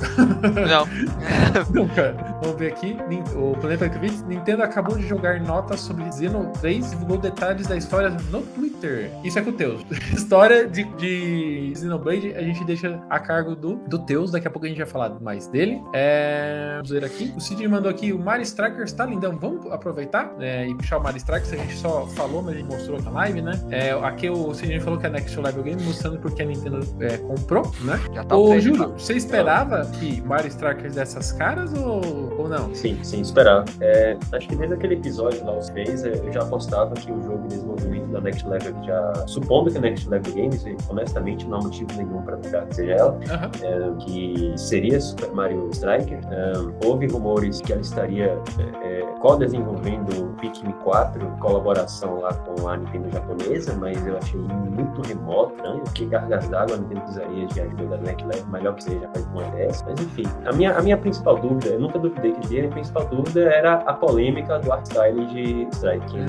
Não. [LAUGHS] Nunca. Vamos ver aqui. O Planeta Critics. Nintendo acabou de jogar notas sobre Xeno 3 e divulgou detalhes da história no Twitter. Isso é com o Teus. [LAUGHS] História de, de Xenoblade a gente deixa a cargo do, do Teus. Daqui a pouco a gente vai falar mais dele. É, vamos ver aqui. O Cid mandou aqui. O Mario Strikers tá lindão. Vamos aproveitar é, e puxar o Mario Strikers. A gente só falou, mas a gente mostrou na live, né? É, aqui o Cid falou que a Next Level Game mostrando porque a Nintendo é, comprou, né? Já tá Ô, Júlio, você esperava que Mario Strikers dessas caras ou, ou não? Sim, sim, esperava. É, acho que desde aquele episódio lá, os fez, é, eu já apostava que o jogo de desenvolvimento da Next Level já. Supondo que a Next Level Games, honestamente, não há motivo nenhum para negar que seja ela, uhum. é, que seria Super Mario Striker. É, houve rumores que ela estaria é, co-desenvolvendo Pikmin 4, colaboração lá com a Nintendo japonesa, mas eu achei muito remoto, estranho, que gargas d'água a Nintendo precisaria de ajuda da Next Level, melhor que seja, faz uma dessa. Mas enfim, a minha, a minha principal dúvida, eu nunca duvidei que ele a minha principal dúvida era a polêmica do art style de Strike.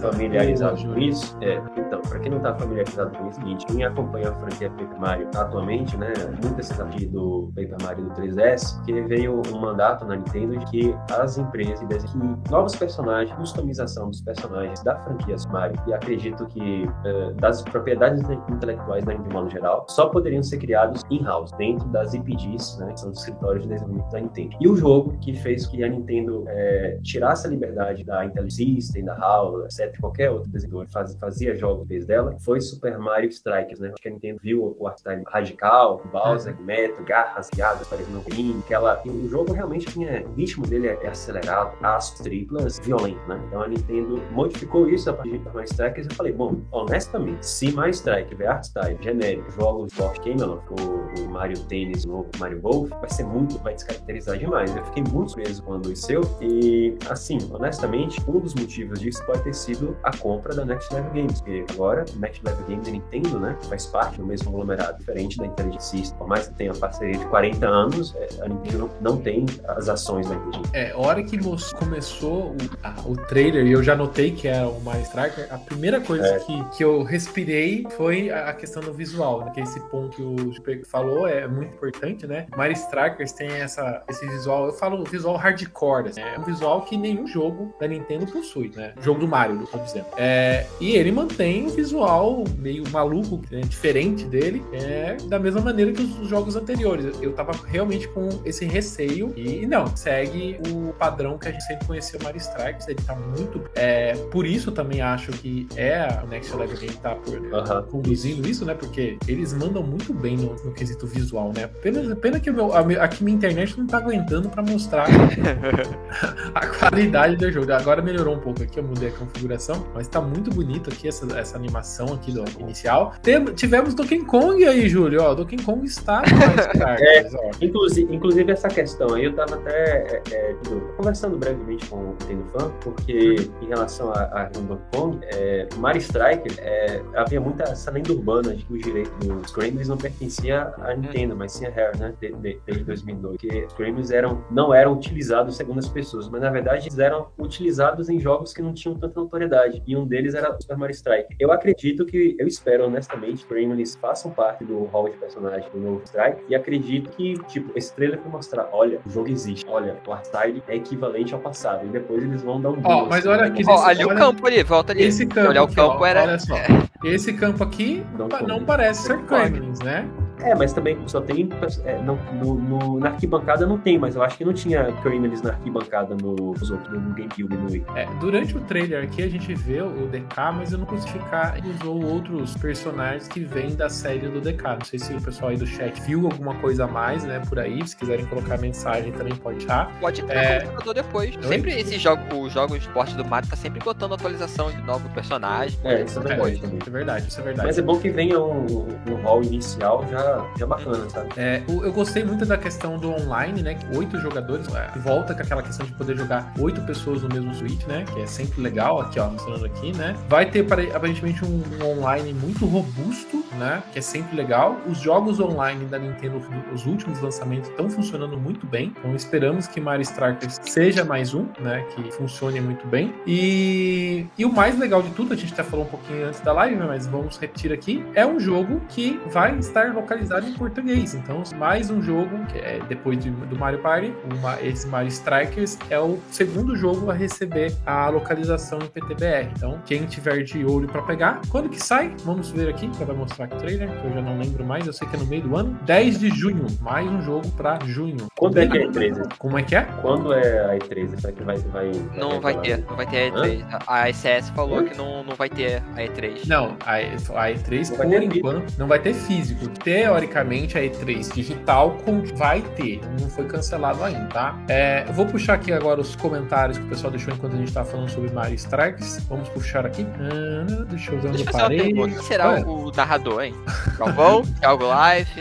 Tá familiarizado com isso, é, então, para quem não tá familiarizado com isso, seguinte, quem acompanha a franquia Paper Mario atualmente, né, muita se do Paper Mario do 3DS, que veio um mandato na Nintendo de que as empresas desenhem novos personagens, customização dos personagens da franquia Mario, e acredito que uh, das propriedades intelectuais da Nintendo no geral, só poderiam ser criados in-house, dentro das IPGs, né, que são os escritórios de desenvolvimento da Nintendo. E o jogo que fez que a Nintendo é, tirasse a liberdade da Intel System, da HAL, etc., qualquer outro desenvolvedor faz, fazia jogos vez dela, foi Super Mario Strikers, né? Acho que a Nintendo viu o art radical, Bowser, uhum. Metro, garras, guiadas, parecendo um green, aquela... E o jogo realmente tinha... O ritmo dele é, é acelerado, aços triplas, violento, né? Então a Nintendo modificou isso a partir de Super Mario Strikers e eu falei, bom, honestamente, se Mario Strike art style genérico, jogos Sport Camelot, o, o Mario Tênis, o novo Mario Golf, vai ser muito, vai descaracterizar demais. Eu fiquei muito surpreso quando isso seu e, assim, honestamente, um dos motivos disso pode ter sido a compra da Next Level Games, porque agora a Next Level Games da Nintendo, né, faz parte do mesmo conglomerado, diferente da Intelligent System. Por mais que tenha uma parceria de 40 anos, é, a Nintendo não, tem as ações da Nintendo. É, a hora que começou o, a, o trailer e eu já notei que era o Mario Striker, a primeira coisa é. que, que eu respirei foi a questão do visual, né, que esse ponto que o Super falou é muito importante, né? Mario Strikers tem essa, esse visual, eu falo visual hardcore, assim, é um visual que nenhum jogo da Nintendo possui, né? Jogo do Mario, eu tô dizendo. É, e ele mantém um visual meio maluco, né? diferente dele, é, da mesma maneira que os jogos anteriores. Eu tava realmente com esse receio e não, segue o padrão que a gente sempre conheceu Mario Strikers, ele tá muito. É, por isso também acho que é a Next Level Game tá por, uhum. conduzindo isso, né? Porque eles mandam muito bem no, no quesito visual, né? Pena, pena que o meu, a, aqui minha internet não tá aguentando para mostrar [LAUGHS] a qualidade do jogo. Agora melhorou um pouco aqui, eu mudei a configuração, mas tá muito bonito aqui essa, essa animação aqui do inicial. Tem, tivemos Donkey Kong aí, Júlio, ó, Donkey Kong está mais [LAUGHS] é, inclusive, inclusive essa questão aí, eu tava até é, é, conversando brevemente com o Nintendo Fan, porque em relação a, a Donkey Kong, é, Mario Striker, é, havia muita essa lenda urbana de que os direitos dos Gremlins não pertencia à Nintendo, mas sim a Rare, né, desde de, 2002, que os Gremlins eram, não eram utilizados segundo as pessoas, mas na verdade eles eram utilizados em jogos que não tinham tanta notoriedade. E um deles era Super Mario Strike. Eu acredito que, eu espero honestamente eles façam parte do hall de personagens do novo Strike e acredito que, tipo, esse trailer vai mostrar, olha, o jogo existe, olha, o Artside é equivalente ao passado e depois eles vão dar um Ó, boom, mas assim, olha né? aqui, Ó, ali olha- o campo ali, volta ali. Esse campo, Olhar o aqui, campo ó, era. olha só. [LAUGHS] Esse campo aqui Não não parece ser pode. Gremlins, né? É, mas também só tem. é, não- no, no- na arquibancada não tem, mas eu acho que não tinha Kremlins na arquibancada no, nos outros, no GameCube, no Wii. É, durante o trailer aqui a gente vê o DK, mas eu não consigo ficar. Ele usou outros personagens que vêm da série do DK. Não sei se o pessoal aí do chat viu alguma coisa a mais, né, por aí. Se quiserem colocar mensagem também pode deixar. Pode ter É. computador depois. Oi? Sempre esses jogos, os jogos de esporte do Mario tá sempre botando atualização de novo personagem. É, isso é É, verdade também. isso é verdade, isso é verdade. Mas é bom que venha um, um hall inicial já, já bacana, sabe? É, eu gostei muito da questão do online, né? Oito jogadores, é, volta com aquela questão de poder jogar oito pessoas no mesmo Switch, né? Que é sempre legal, aqui ó, mostrando aqui, né? Vai ter pare- aparentemente um, um online muito robusto, né? Que é sempre legal. Os jogos online da Nintendo, os últimos lançamentos, estão funcionando muito bem. Então esperamos que Mario Strikers seja mais um, né? Que funcione muito bem. E, e o mais legal de tudo, a gente até falou um pouquinho antes da live, né, mas vamos repetir aqui, é um jogo que vai estar localizado em português. Então, mais um jogo, que é depois de- do Mario Party, uma, esse Mario Strikers é o segundo jogo a receber a localização em PTBR. Então, quem tiver de olho para pegar, quando que sai? Vamos ver aqui, que vai mostrar aqui o trailer, que eu já não lembro mais, eu sei que é no meio do ano. 10 de junho, mais um jogo para junho. Quando é que é a E3? Como é que é? Quando é a E3? Será que vai. vai Não vai ter, não vai ter a E3. A ICS falou Hã? que não, não vai ter a E3. Não, a, a E3, Não vai por enquanto, não vai ter físico. Teoricamente, a E3 digital vai ter. Não foi cancelado ainda, tá? É, eu vou puxar aqui agora os comentários que o pessoal deixou enquanto a gente tá falando sobre Mario Strikes. Vamos puxar aqui. Ah, deixa eu ver onde Deixa eu eu fazer uma parei. Quem será Ué, o narrador, hein? Galvão? [LAUGHS] Thiago Life?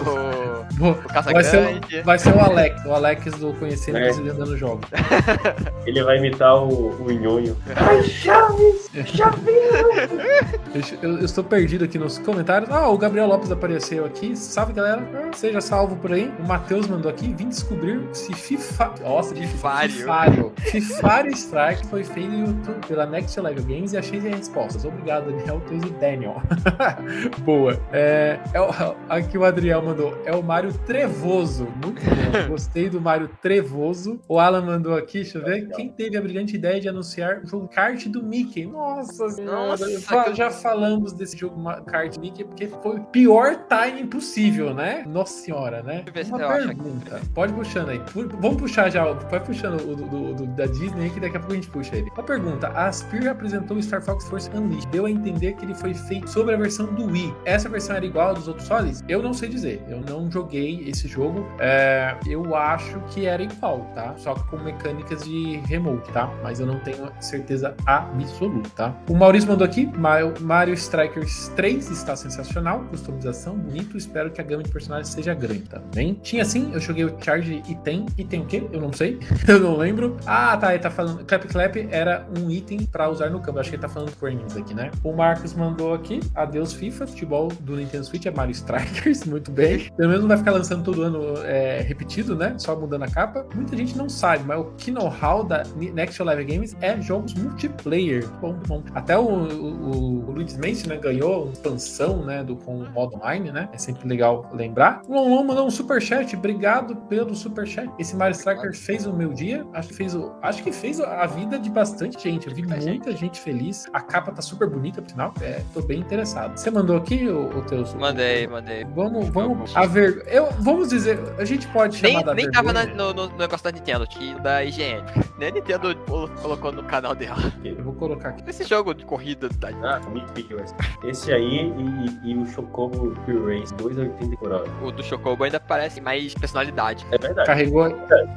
O, o vai, ser, vai ser o Alex, o Alex do Conhecendo É. Brasileiro dando jogo. [LAUGHS] Ele vai imitar o, o Nhonho. [LAUGHS] Deixa- Eu, eu estou perdido aqui nos comentários. Ah, o Gabriel Lopes apareceu aqui. Salve, galera. Ah, Seja salvo por aí. O Matheus mandou aqui. Vim descobrir se FIFA. Nossa, Fifário. Fifário. Fifário Strike foi feito no YouTube pela Next Level Games e achei as respostas. Obrigado, Daniel, Teus e Daniel. [LAUGHS] Boa. É, é o- aqui o Adriel mandou. É o Mário Trevoso. Muito bom. [LAUGHS] Gostei do Mário Trevoso. O Alan mandou aqui. Deixa eu ver. Quem teve a brilhante ideia de anunciar o jogo kart do Mickey? Nossa. Nossa, Já falamos desse jogo kart Mickey porque foi pior timing possível, né? Nossa senhora, né? Uma pergunta. Pode puxando aí. Vamos puxar já. Vai puxando o do, do- do- da Disney aí que daqui a pouco a gente puxa ele. Uma pergunta. A Aspir apresentou o Star Fox Force Unleashed. Deu a entender que ele foi feito sobre a versão do Wii. Essa versão era igual a dos outros solis? Eu não sei dizer. Eu não joguei esse jogo. É, eu acho que era igual, tá? Só que com mecânicas de remote, tá? Mas eu não tenho certeza absoluta? O Maurício mandou aqui. Mario Strikers 3 está sensacional. Customização, bonito. Espero que a gama de personagens seja grande, tá bem? Tinha sim, eu joguei o Charge e tem. E tem o quê? Eu não sei. [LAUGHS] eu não lembro. Ah, tá. Ele tá falando. Clap Clap era um item pra usar no campo. Acho que ele tá falando do Cranes aqui, né? O Marcos mandou aqui. Adeus, FIFA. Futebol do Nintendo Switch é Mario Strikers. [LAUGHS] Muito bem. Pelo menos não vai ficar lançando todo ano é, repetido, né? Só mudando a capa. Muita gente não sabe, mas o que know-how da Next Level Games é jogos multiplayer. Bom, bom. Até o, o, o Luigi's Mansion, né, ganhou expansão, né, do, com o modo online, né? É sempre legal lembrar. O Lon mandou um superchat. Obrigado pelo superchat. Esse Mario Strikers fez o meu dia. Acho que fez o, acho que fez a vida de bastante gente. Eu vi Muita muita gente feliz. A capa tá super bonita, por sinal. É, tô bem interessado. Você mandou aqui o, o teu... Mandei, mandei. Vamos, vamos, Jogo. a ver, eu, vamos dizer, a gente pode chamar Nem, da nem tava na- vergonha? no, no negócio da Nintendo, tinha da IGN. [LAUGHS] Nem a Nintendo colo- colocou no canal dela. Eu vou colocar aqui. Esse jogo de corrida da Ah. Esse aí e, e o Chocobo Race 2,80 por hora. o do Chocobo ainda parece mais personalidade. É verdade. Carregou.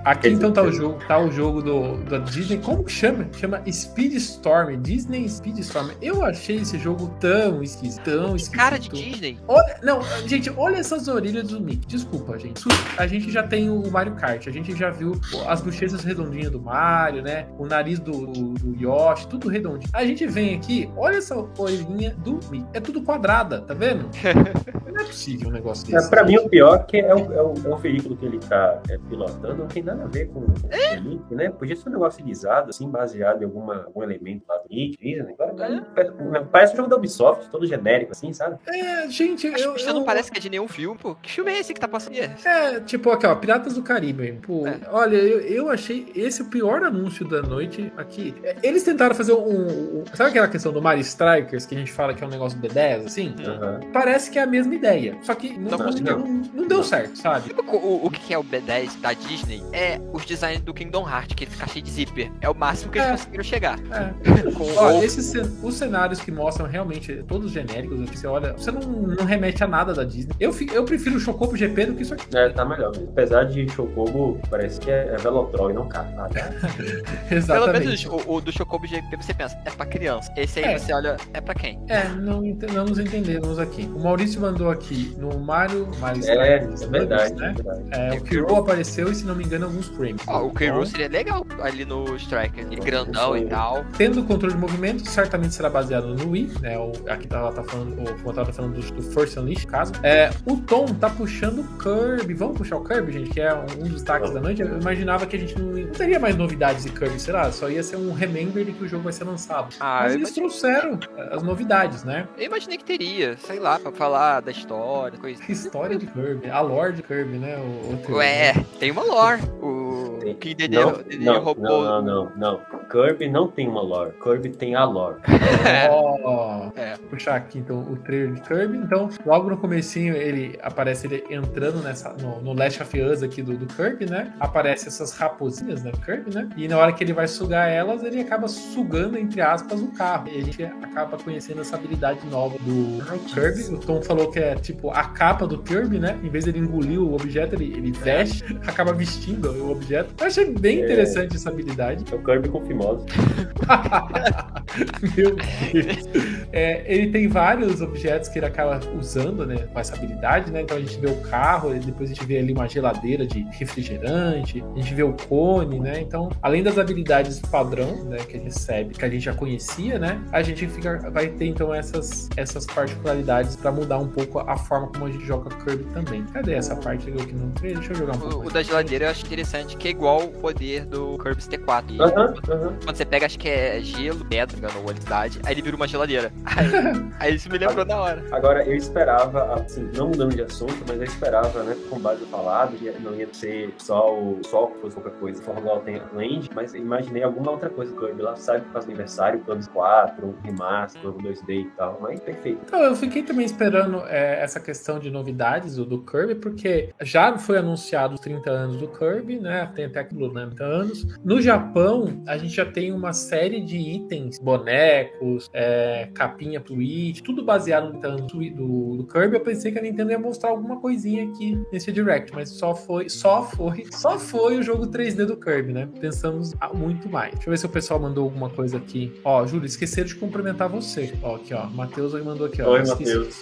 Aqui então tá o jogo, tá o jogo do da Disney. Como que chama? Chama Speedstorm, Disney Speedstorm. Eu achei esse jogo tão esquisito, tão esquisito. Cara de Disney. Olha, não, gente, olha essas orelhas do Mickey. Desculpa, gente. A gente já tem o Mario Kart, a gente já viu as bochechas redondinhas do Mario, né? O nariz do, do, do Yoshi, tudo redondinho. A gente vem aqui, olha essa orelhinha do Mickey. É tudo quadrada, tá vendo? [LAUGHS] Não é possível um negócio É, desse. pra mim, o pior é que é o, é o, é o veículo que ele tá é, pilotando, não tem nada a ver com o Link, né? Podia ser um negócio guisado, assim, baseado em alguma, algum elemento lá do Link, Disney. Agora, parece, parece um jogo da Ubisoft, todo genérico, assim, sabe? É, gente, Mas eu, isso eu- não parece que é de nenhum filme, pô. Que filme é esse que tá passando? É, tipo, aqui, ó, Piratas do Caribe. Pô, É. olha, eu, eu achei esse o pior anúncio da noite aqui. É, Eles tentaram fazer um, um- Sabe aquela questão do Mario Strikers, que a gente fala que é um negócio B10, assim? Aham. Parece que é a mesma ideia. Só que não, Não não, conseguiu. não- não deu certo, sabe? O, o- o que é o B10 da Disney é os designs do Kingdom Hearts, que fica cheio de zíper. É o máximo que eles É. conseguiram chegar. É. [LAUGHS] Com Ó, esses cen- os cenários que mostram realmente todos genéricos, aqui você olha, você não, não remete a nada da Disney. Eu, eu prefiro o Chocobo GP do que isso aqui. É, tá melhor. mesmo. Apesar de Chocobo, parece que é, é Velotrol e não carro. Ah, tá. [LAUGHS] Pelo Exatamente. menos o, o do Chocobo GP você pensa, é pra criança. Esse aí É. você olha, é pra quem? É, não, não nos entendemos aqui. O Maurício mandou aqui no Mario, Mario É, Strikers, é verdade, né? é verdade. É, o Kiro apareceu e, se não me engano, alguns frames. Ó, o K. Então, seria legal ali no Striker. Ele grandão Sim. e tal. Tendo controle de movimento, certamente será baseado no Wii, né? O, aqui tá, ela tá falando, o Fontal tá falando do, do Force Unleashed, no caso. É, o Tom tá puxando o Kirby. Vamos puxar o Kirby, gente, que é um, um dos destaques da noite. Eu imaginava que a gente não, não teria mais novidades de Kirby, sei lá, só ia ser um remember de que o jogo vai ser lançado. Ah, Mas eles trouxeram eh, as novidades, né? Eu imaginei que teria, sei lá, pra falar da história, coisa. História de Kirby, a lore de Kirby, né? O, o teu- Ué, tem uma lore. O Tem. que Dedê, Não, Dedê não, roubou. não, não, não, não. Kirby não tem uma lore. Kirby tem a lore. [LAUGHS] Ó, É. Vou puxar aqui então o trailer de Kirby. Então, logo no comecinho ele aparece ele entrando nessa no, no Last of Us aqui do, do Kirby, né? Aparece essas raposinhas da Kirby, né? E na hora que ele vai sugar elas, ele acaba sugando entre aspas o carro. E a gente acaba conhecendo essa habilidade nova do Kirby. O Tom falou que é tipo a capa do Kirby, né? Em vez dele engolir o objeto, ele, ele veste, [LAUGHS] acaba vestindo o objeto. Eu achei bem É. interessante essa habilidade. É o Kirby com fimose. [LAUGHS] Meu Deus. [LAUGHS] É, ele tem vários objetos que ele acaba usando, né, com essa habilidade, né? Então a gente vê o carro, e depois a gente vê ali uma geladeira de refrigerante, a gente vê o cone, né? Então, além das habilidades padrão, né, que ele recebe, que a gente já conhecia, né? A gente fica, vai ter então essas, essas particularidades pra mudar um pouco a forma como a gente joga Kirby também. Cadê essa parte aqui no trailer? Deixa eu jogar um pouco. O, o mais. da geladeira eu acho interessante, que é igual o poder do Kirby T4. E Aham, aham. Quando você pega, acho que é gelo, pedra, ou eletricidade, aí ele vira uma geladeira. Aí, [LAUGHS] aí isso me lembrou da hora. Agora, eu esperava, assim, não mudando de assunto, mas eu esperava, né, com base no falado, que não ia ser só o sol que fosse qualquer coisa, for igual tem Land, mas imaginei alguma outra coisa do Kirby lá, sabe, causa do aniversário, Kirby 4, um remaster, Kirby 2D e tal, mas perfeito. Então, eu fiquei também esperando é, essa questão de novidades do, do Kirby, porque já foi anunciado os 30 anos do Kirby, né? Tem até aquilo, né? 30 anos. No Japão, a gente já tem uma série de itens, bonecos, é, capinha pro tudo baseado no 30 anos do, do, Kirby. Eu pensei que a Nintendo ia mostrar alguma coisinha aqui nesse Direct, mas só foi, só foi, só foi o jogo 3D do Kirby, né? Pensamos muito mais. Deixa eu ver se o pessoal mandou alguma coisa aqui. Ó, Júlio, esqueceram de cumprimentar você. Ó, aqui, ó. Matheus mandou aqui, ó. Oi. Matheus.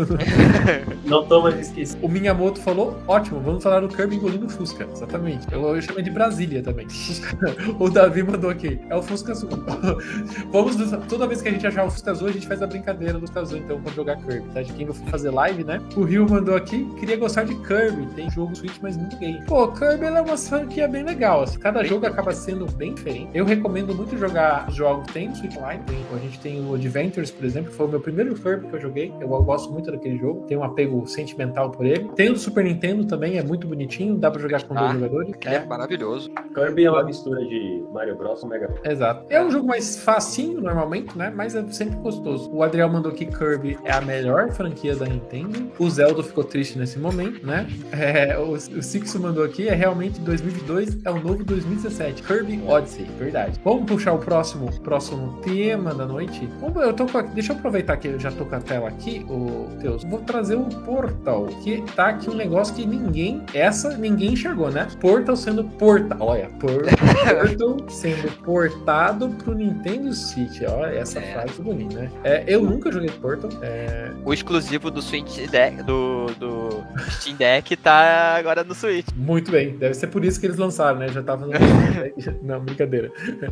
[LAUGHS] não tô mais esquecido. O Minyamoto falou, ótimo, vamos falar do Kirby engolindo o Fusca. Exatamente. Eu, eu chamei de Brasília também. [LAUGHS] O Davi mandou aqui, é o Fusca Azul. [LAUGHS] vamos, toda vez que a gente achar o Fusca Azul, a gente faz a brincadeira do Azul, então, quando jogar Kirby, tá? De quem eu for fazer live, né? O Rio mandou aqui, queria gostar de Kirby, tem jogo Switch, mas não joguei. Pô, Kirby ela é uma franquia bem legal, assim, cada jogo acaba sendo bem diferente. Eu recomendo muito jogar os jogos, tem no Switch Online, tem- a gente tem o Adventures, por exemplo, que foi o meu primeiro Kirby que eu joguei, eu gosto muito daquele jogo, tenho um apego sentimental por ele. Tem o do Super Nintendo também, é muito bonitinho, dá pra jogar com Ah, dois jogadores. É maravilhoso. Kirby é uma mistura de Mario Bros com Mega Man. Exato. É um jogo mais facinho, normalmente, né? Mas é sempre gostoso. O Adriel mandou que Kirby é a melhor franquia da Nintendo. O Zelda ficou triste nesse momento, né? É, o, o Sixo mandou aqui, é realmente 2022, é o novo 2017. Kirby Odyssey, verdade. Vamos puxar o próximo, próximo tema da noite? Vamos, eu tô com a- deixa eu aproveitar que eu já tô com a tela aqui, o Teus. Vou trazer o Portal, que tá aqui um negócio que ninguém, essa ninguém enxergou, né? Portal sendo portal. Olha, por, [LAUGHS] Portal sendo portado pro Nintendo Switch. Olha, essa É. frase bonita. Né? É, eu nunca joguei Portal. É... O exclusivo do Switch Deck, do, do Steam Deck tá agora no Switch. Muito bem, deve ser por isso que eles lançaram, né? Já tava no... [LAUGHS] Não, brincadeira.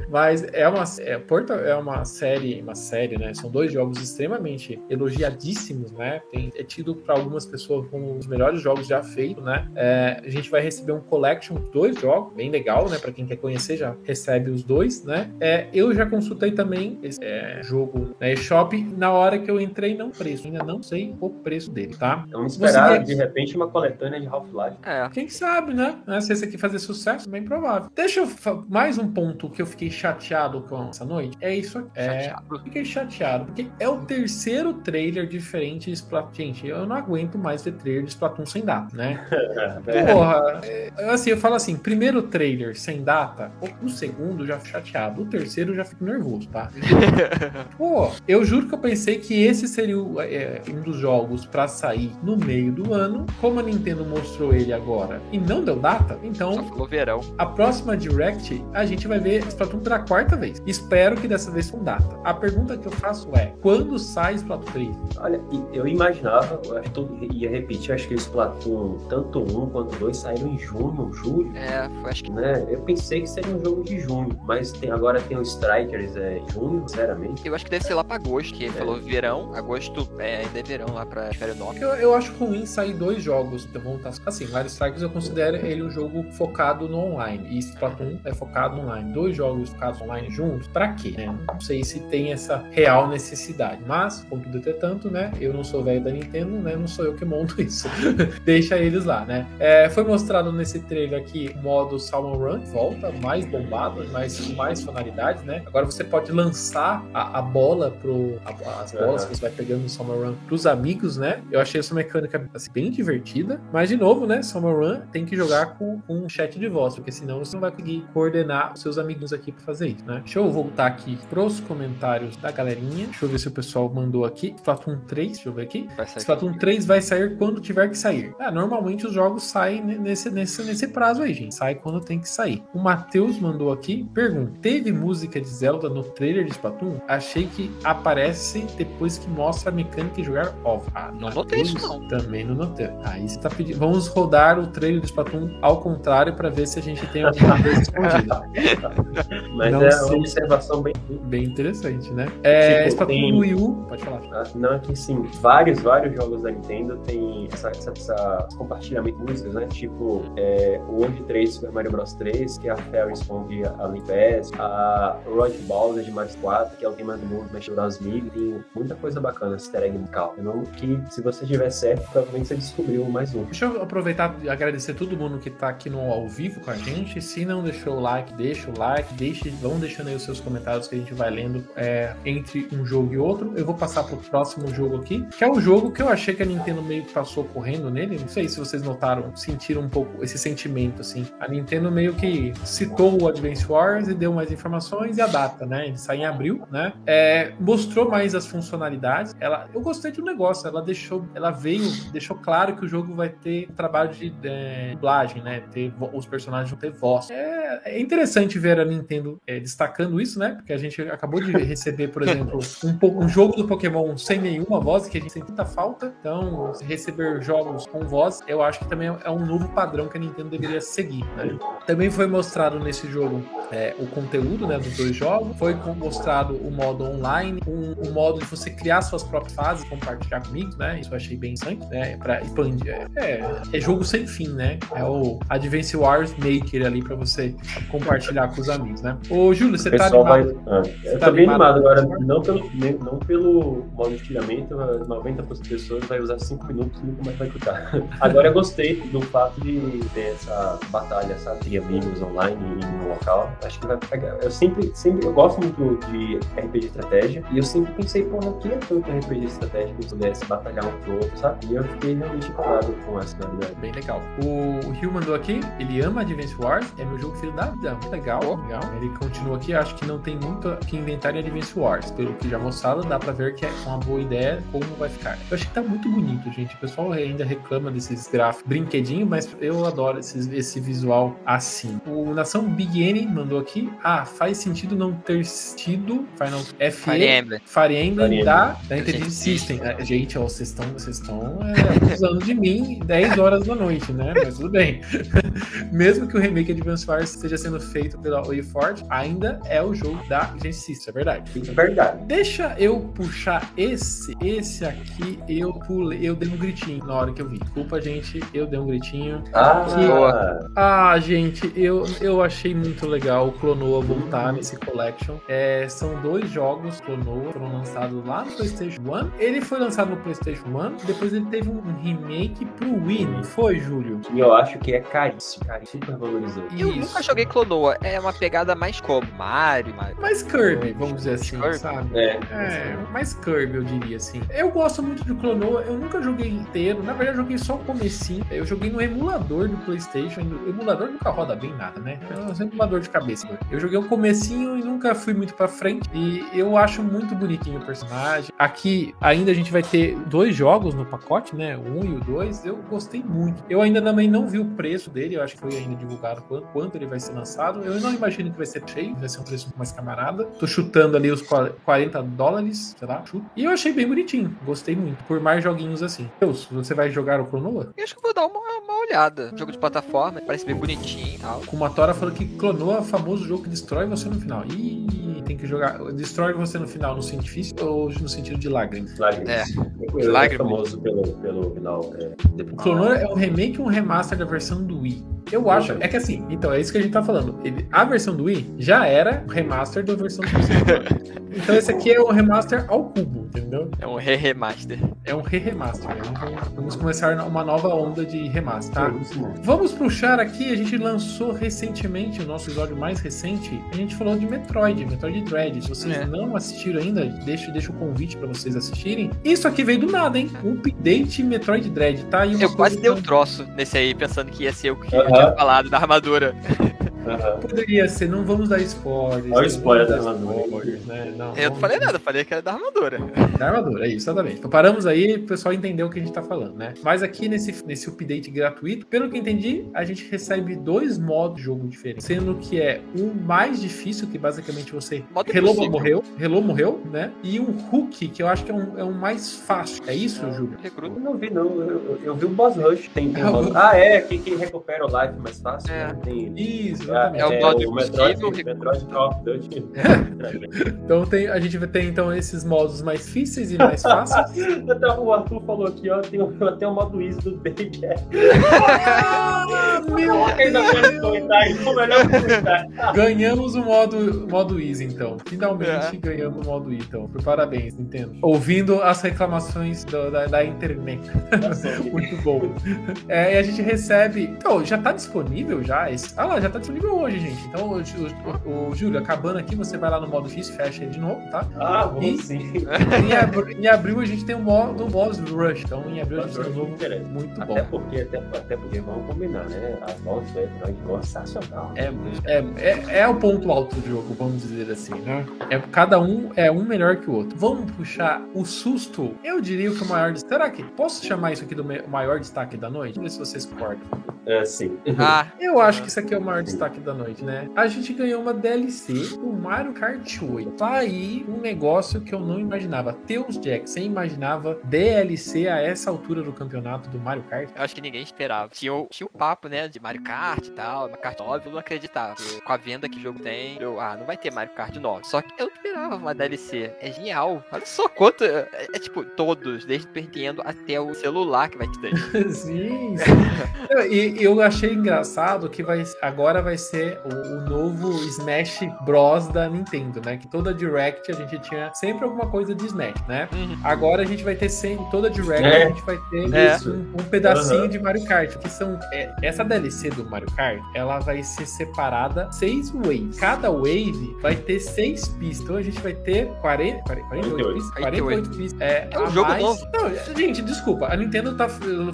Mas é uma é, Portal é uma série, uma série, né? São dois jogos extremamente elogiadíssimos, né? Tem, é tido para algumas pessoas como os melhores jogos já feitos, né? É, a gente vai receber um collection de dois jogos, bem legal, né? Para quem quer conhecer, já recebe os dois, né? É, eu já consultei também esse é, jogo na eShop. Na hora que eu entrei, não preço. Ainda não sei o preço dele, tá? Vamos esperar, de repente, uma coletânea de Half-Life. É. Quem sabe, né? Se esse aqui fazer sucesso, bem provável. Deixa eu. Mais um ponto que eu fiquei chateado com essa noite. É isso aqui. É, chateado. Fiquei chateado. Porque é o terceiro trailer diferente de Splatoon. Gente, eu não aguento mais ver trailer de Splatoon sem data, né? [LAUGHS] Porra. É, assim, eu falo assim: primeiro trailer sem data, o segundo já fico chateado. O terceiro já fico nervoso, tá? [LAUGHS] Pô, eu juro que eu pensei que esse seria o, é, um dos jogos para sair no meio do ano. Como a Nintendo mostrou ele agora e não deu data, então. Só falou verão. A próxima Direct a gente vai ver Splatoon pela quarta vez. Espero que dessa vez com data. A pergunta que eu faço é: quando sai Splatoon 3? Olha, eu imaginava, eu acho que eu ia repetir, acho que o Splatoon, tanto um quanto dois, saíram em junho, julho. É, foi, acho que. Né? Eu pensei que seria um jogo de junho, mas tem, agora tem o Strikers é, em junho, sinceramente. Eu acho que deve ser lá pra agosto, que ele é. falou verão, agosto é, ainda é verão lá pra Florianópolis. Eu, eu acho ruim sair dois jogos, então vamos estar assim, Mario Strikers eu considero ele um jogo focado no online, e Splatoon é focado no online. Dois jogos focados online juntos, pra quê? Né? Não sei se tem essa real necessidade, mas, contudo, entretanto, né, eu não sou velho da Nintendo, né, não sou eu que monto [LAUGHS] isso. Deixa eles lá, né? É, foi mostrado nesse trailer aqui o modo Salmon Run, volta, mais bombado, mais, com mais funcionalidades, né? Agora você pode lançar a, a bola pro. A, as bolas uhum. que você vai pegando no Summer Run pros amigos, né? Eu achei essa mecânica assim, bem divertida. Mas, de novo, né? Summer Run tem que jogar com, com um chat de voz, porque senão você não vai conseguir coordenar os seus amigos aqui para fazer isso, né? Deixa eu voltar aqui pros comentários da galerinha. Deixa eu ver se o pessoal mandou aqui. Splatoon 3, deixa eu ver aqui. Splatoon 3 vai sair quando tiver que sair. Ah, normalmente os jogos saem nesse, nesse, nesse prazo aí, gente. Sai quando tem que sair. O Matheus mandou aqui, pergunta: teve música de Zelda no trailer de Splatoon? Achei que aparece depois que mostra a mecânica de jogar off. Ah, não notei isso não. Também não notei. Aí você tá pedindo. Vamos rodar o trailer de Splatoon ao contrário para ver se a gente tem alguma coisa [LAUGHS] escondida. Mas não é sei. uma observação bem... bem interessante, né? É, tipo, Splatoon tem... Wii U, pode falar. Ah, não, é que sim, vários, vários jogos da Nintendo tem essa, essa, essa compartilhamento de músicas, né? Tipo, é, o World 3 Super Mario Bros 3, que é a Ferris responde a Pass, a Rod Bowser de Mario 4, que é o tema do mundo Mexe Bros Mil, tem muita coisa bacana easter egg musical. não que se você tiver certo, provavelmente você descobriu mais um. Deixa eu aproveitar e agradecer todo mundo que tá aqui no ao vivo com a gente. Se não deixou o like, deixa o like, deixe, vão deixando aí os seus comentários que a gente vai lendo é, entre um jogo e outro. Eu vou passar pro próximo jogo aqui, que é o jogo que eu achei que a Nintendo meio que passou correndo nele. Não sei se vocês notaram, sentiram um pouco esse sentimento, assim. A Nintendo meio que citou o Advance Wars e deu mais informações e a data, né? Ele sai em abril, né? É, mostrou mais as funcionalidades. Ela, eu gostei do negócio. Ela deixou, ela veio, deixou claro que o jogo vai ter trabalho de é, dublagem, né? Ter, os personagens vão ter voz. É, é interessante ver a Nintendo é, destacando isso, né? Porque a gente acabou de receber, por exemplo, [LAUGHS] um, um jogo do Pokémon sem nenhuma voz, que a gente sente muita falta. Então, receber jogos com voz, eu acho que também é um novo padrão que a Nintendo deveria seguir. Né? Também foi mostrado nesse jogo é, o conteúdo né, dos dois jogos, foi mostrado o modo online, um, um, modo de você criar suas próprias fases, compartilhar comigo, né? Isso eu achei bem interessante, né? Pra expandir. É, é, é, jogo sem fim, né? É o Advance Wars Maker ali para você compartilhar com os amigos, né? Ô, Júlio, você tá animado? Vai... Ah, eu tá tô bem animado agora, não pelo, não pelo modo de tiramento, 90% das pessoas vai usar 5 minutos e nunca mais vai cuidar. [LAUGHS] Agora eu gostei do fato de ter essa batalha, sabe, de amigos online no local. Acho que vai pegar. Eu sempre, sempre, eu gosto muito de RPG de estratégia e eu sempre pensei, pô, não queria tanto RPG de estratégia que pudesse batalhar um pro outro, sabe? E eu fiquei realmente empolgado com essa realidade. Bem legal. O Rio mandou aqui, ele ama Advance Wars, é meu jogo filho da vida. Legal, legal. Ele continua aqui, acho que não tem muito que inventar em Advance Wars. Pelo que já mostrado, dá pra ver que é uma boa ideia como vai ficar. Eu acho que tá muito bonito, gente. O pessoal ainda reclama desses gráficos brinquedinho, mas eu adoro esse, esse visual assim. O Nação Big N mandou aqui. Ah, faz sentido não ter tido Final FE Emblem. Fire Emblem da, da Gente, Intelligent System. É, Gente, ó, vocês estão vocês estão é, [LAUGHS] abusando de mim 10 horas da noite, né? Mas tudo bem. [LAUGHS] Mesmo que o remake Advance Wars esteja sendo feito pela WayForge, ainda é o jogo da Intelligent System, é verdade. É verdade. Deixa eu puxar esse. Esse aqui eu pulei. Eu dei um gritinho na hora que eu vi. Desculpa, gente. Eu dei um gritinho. Ah, Boa. Ah, gente, eu, eu achei muito legal o Clonoa voltar nesse collection. É, são dois jogos Clonoa foram lançados lá no PlayStation 1. Ele foi lançado no PlayStation 1, depois ele teve um remake pro Wii, não foi, Júlio? e eu acho que é caríssimo, cara. Super valorizou. Eu Isso. nunca joguei Clonoa. É uma pegada mais como Mario, Mario. Mais Kirby, vamos dizer assim, Kirby. sabe? É. É, mais Kirby, eu diria assim. Eu gosto muito de Clonoa, eu nunca joguei inteiro. Na verdade, eu joguei só o comecinho. Eu joguei no emulador do PlayStation. O emulador nunca roda bem nada, né? É um emulador de cabeça. Eu joguei o comecinho e nunca fui muito pra frente. E eu acho muito bonitinho o personagem. Aqui, ainda a gente vai ter dois jogos no pacote, né? O um e o dois. Eu gostei muito. Eu ainda também não vi o preço dele. Eu acho que foi ainda divulgado quanto, quanto ele vai ser lançado. Eu não imagino que vai ser cheio. Vai ser um preço mais camarada. Tô chutando ali os 40 dólares, sei lá, chuto. E eu achei bem bonitinho. Gostei muito. Por mais joguinhos assim. Deus, você vai jogar o Clonoa? Eu acho que vou dar uma, uma olhada. Jogo de plataforma, parece bem bonitinho e tal. Com uma Tora falando que Clonoa é o famoso jogo que destrói você no final. Ih, tem que jogar. Destrói você no final no sentido difícil ou no sentido de lágrimas? Lágrimas. É. É Lágrimas. famoso pelo, pelo final. É, O Clonoa é um remake e um remaster da versão do Wii. Eu acho. É que assim, então, é isso que a gente tá falando. Ele, a versão do Wii já era o remaster da versão do PlayStation. [LAUGHS] Então esse aqui é o remaster ao cubo, entendeu? É um re-remaster. É um re-remaster. né? Vamos- começar uma nova onda de remaster, tá? Mesmo. Vamos puxar aqui, a gente lançou recentemente, o nosso episódio mais recente, a gente falou de Metroid, Metroid Dread. Se vocês É. não assistiram ainda, deixa, deixa o convite pra vocês assistirem. Isso aqui veio do nada, hein? Um update Metroid Dread, tá? E Eu quase dei um troço nesse aí, pensando que ia ser o que eu Aham. tinha falado da armadura. [LAUGHS] Aham. Poderia ser, não vamos dar spoilers. Olha o spoiler da armadura. spoilers, né? Não, Eu não falei nada, falei que era da armadura. [LAUGHS] Da armadura, é isso, exatamente. Então paramos aí pro pessoal entender o que a gente tá falando, né? Mas aqui nesse, nesse update gratuito, pelo que eu entendi, a gente recebe dois modos de jogo diferentes. Sendo que é um mais difícil, que basicamente você. Modo Hello impossível. morreu, Hello morreu, né? E um Hook, que eu acho que é um, é um mais fácil. É isso, Júlio? Recruta. Eu não vi, não. Eu, eu- eu vi o Boss Rush. Tem, tem Ah, um o- Ah, é. Que, que recupera o life mais fácil. É. né? Tem, Isso, exatamente. É o modo o Metroid, impossível, Metroid Call of Duty. [LAUGHS] Então tem, a gente vai ter então esses modos mais difíceis e mais fáceis. [LAUGHS] Até o Arthur falou aqui, ó, tem o- até o modo easy do [LAUGHS] é. ah, meu comentário, o melhor comentário. Ganhamos o modo, modo Easy, então. Finalmente É. ganhamos o modo Easy, então. Parabéns, Nintendo. Ouvindo as reclamações do- da, da internet. Muito bom. É, e a gente recebe. Então, já tá disponível já? Esse... Ah lá, já tá disponível hoje, gente. Então, o, o, o Júlio, acabando aqui, você vai lá no modo X, fecha ele de novo, tá? Ah, vou E- sim. [LAUGHS] Em, em abril a gente tem o modo Boss Rush. Então, em abril a gente tem um novo muito bom. Até porque, até, até porque, vamos combinar, né? A do Metroid é sensacional. É, é, é, é o ponto alto do jogo, vamos dizer assim, né? É, cada um é um melhor que o outro. Vamos puxar o susto. Eu diria que o maior. Será que posso chamar isso aqui do maior destaque da noite? Vamos ver se vocês concordam. É, sim. Ah, Eu acho que isso aqui é o maior destaque da noite, né? A gente ganhou uma DLC do Mario Kart 8. Tá aí um negócio que eu não imaginava. Teus Jack, você imaginava DLC a essa altura do campeonato do Mario Kart? eu acho que ninguém esperava. Tinha o, tinha o papo, né, de Mario Kart e tal, Mario Kart 9, eu não acreditava. Porque Com a venda que o jogo tem, eu, ah, não vai ter Mario Kart 9. Só que eu não esperava uma DLC. É genial. Olha só quanto. É, é tipo, todos, desde o Nintendo até o celular que vai te [LAUGHS] ter. sim, sim. [LAUGHS] E eu achei engraçado que vai, agora vai ser o, o novo Smash Bros da Nintendo, né? Que toda Direct a gente tinha sempre alguma coisa de Smash, né? Uhum. Agora a gente vai ter sempre, toda Direct É. a gente vai ter É. um, um pedacinho Aham. de Mario Kart, que são é, essa DLC do Mario Kart, ela vai ser separada seis waves. Cada wave vai ter seis pistas. Então a gente vai ter 40, 40 48 pistas, 48 pistas. É, É um jogo mais- novo. Não, gente, desculpa. A Nintendo tá,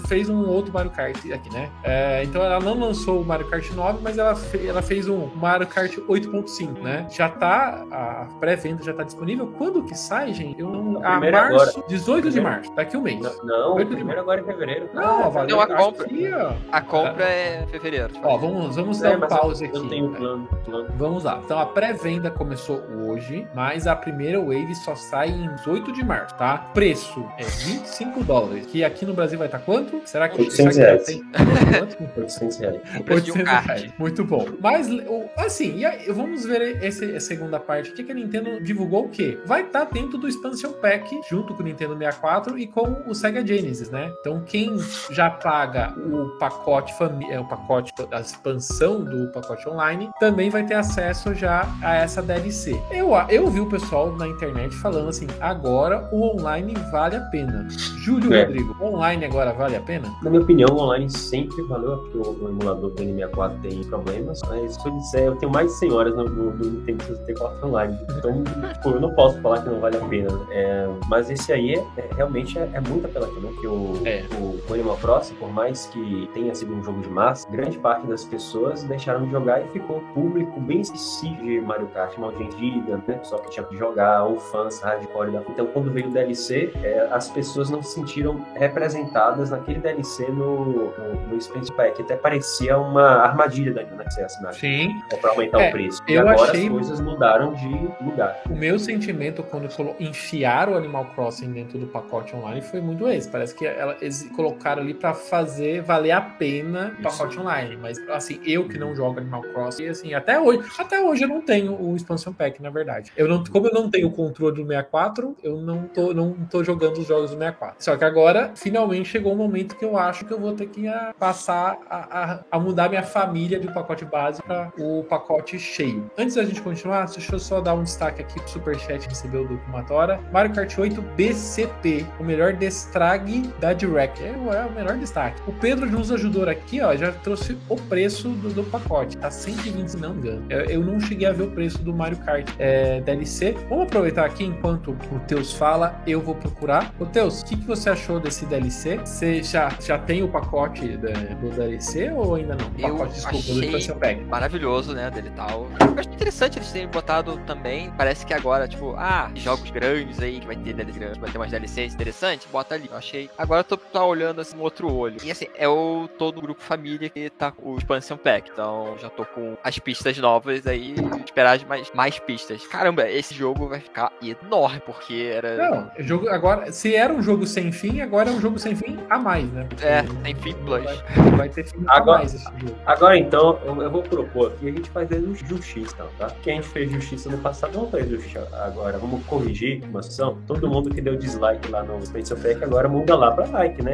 fez um outro Mario Kart aqui, né? É, então ela não lançou o Mario Kart 9, mas ela fez fe- ela fez um Mario Kart 8.5, né? Já tá, a pré-venda já tá disponível. Quando que sai, gente? Eu não... A março, 18 de Primeiro. março, daqui um mês. Não, não Oito de primeiro agora em fevereiro. Não, Ah, valeu. Não, a compra- aqui. A compra é fevereiro. Ó, vamos, vamos É, dar um eu- pause eu aqui. não tenho plano. plano. Vamos lá. Então a pré-venda começou hoje, mas a primeira wave só sai em 18 de março, tá? Preço é 25 dólares. Que aqui no Brasil vai estar quanto? Será que 800 será reais. que já tem? Quanto? [LAUGHS] 800 reais. O preço de um 800 kart. reais. Muito bom. Mas, o- assim, e aí, vamos ver esse, a segunda parte aqui que a Nintendo divulgou o quê? Vai estar dentro do Expansion Pack, junto com o Nintendo 64 e com o Sega Genesis, né? Então, quem já paga o pacote família, é, o pacote da expansão do pacote online, também vai ter acesso já a essa DLC. Eu, eu vi o pessoal na internet falando assim, agora o online vale a pena. Júlio É. Rodrigo, online agora vale a pena? Na minha opinião, o online sempre valeu, porque o emulador do N64 tem problemas, mas se eu disser, eu tenho mais de 100 horas no, no, no Nintendo 64 Online, então tipo, eu não posso falar que não vale a pena. É, mas esse aí é, é- realmente é, é muito apelativo, né? Porque o, É. o, Animal Crossing, por mais que tenha sido um jogo de massa, grande parte das pessoas deixaram de jogar e ficou público bem específico de Mario Kart, mal entendida, né? Só que tinha que jogar, ou fãs hardcore da... Então, quando veio o DLC, é, as pessoas não se sentiram representadas naquele DLC no, no, no Space Pack. Até parecia uma armadilha da né, que você assinar. Sim. É pra aumentar É, o preço. E agora achei- as coisas mudaram de lugar. O meu sentimento quando colo- enfiaram o Animal Crossing dentro do pacote online foi muito esse. Parece que ela- eles colocaram ali pra fazer valer a pena o pacote online. Mas assim, eu que não jogo Animal Crossing, assim, até hoje, até hoje eu não tenho o expansion pack, na verdade. Eu não, como eu não tenho o controle do 64, eu não tô, não tô jogando os jogos do 64. Só que agora, finalmente chegou o momento que eu acho que eu vou ter que ah, passar a, a- a mudar minha família do pacote base para o pacote cheio. Antes da gente continuar, deixa eu só dar um destaque aqui pro Superchat que recebeu do Kumatora. Mario Kart 8 BCP, o melhor destrague da Direct. É, o- é o melhor destaque. O Pedro nos ajudou aqui, ó, já trouxe o preço do, do pacote. Tá 120, se não me engano. Eu, eu não cheguei a ver o preço do Mario Kart é, DLC. Vamos aproveitar aqui enquanto o Teus fala, eu vou procurar. Ô Teus, o que, que você achou desse DLC? Você já, já tem o pacote da- do DLC ou ainda não? O Eu pacote, desculpa, achei- Pack. maravilhoso, né, dele e tal. Eu acho interessante eles terem botado também, parece que agora, tipo, ah, jogos grandes aí, que vai ter DLC vai ter umas DLCs interessantes, bota ali. Eu achei. Agora eu tô tá olhando assim, um outro olho. E assim, é o todo o grupo família que tá com o Expansion Pack. Então já tô com as pistas novas aí, esperar mais, mais pistas. Caramba, esse jogo vai ficar enorme, porque era. Não, o jogo agora, se era um jogo sem fim, agora é um jogo sem fim a mais, né? Porque É, tem fim plus. Vai, vai ter fim Agora- a mais esse jogo. Agora então, eu, vou propor aqui, a gente fazer justiça, tá? Porque a gente fez justiça no passado, vamos fazer justiça agora. Vamos corrigir uma situação. Todo mundo que deu dislike lá no Spencer Pack agora muda lá pra like, né?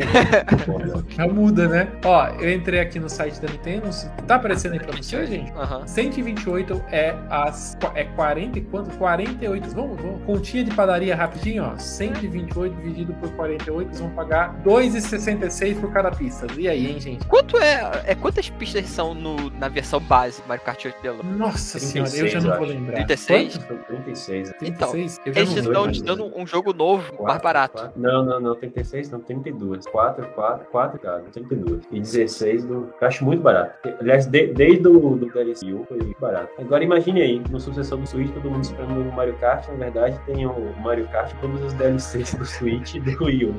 [LAUGHS] Já muda, né? Ó, eu entrei aqui no site da Nintendo. Tá aparecendo aí pra você, gente? Aham. 128 é as é 40 e quanto? 48. Vamos, vamos. Continha de padaria rapidinho, ó. 128 dividido por 48, eles vão pagar 2,66 por cada pista. E aí, hein, gente? Quanto é, é. Quantas pistas são no, na versão base Mario Kart 8 Deluxe? Nossa 36, senhora, eu já não vou lembrar. 36? Quanto? São 36. né? 36? eu já Eles estão te dando um jogo novo, mais Quatro, barato. quatro. Não, não, não, 36, não, 32. 4, 4, 4, cara, 32. E 16 do. Eu acho muito barato. Aliás, de- desde o do DLC foi barato. Agora imagine aí, no sucessor do Switch, todo mundo esperando o Mario Kart. Na verdade, tem o Mario Kart e todos os DLCs do Switch e do Wii U.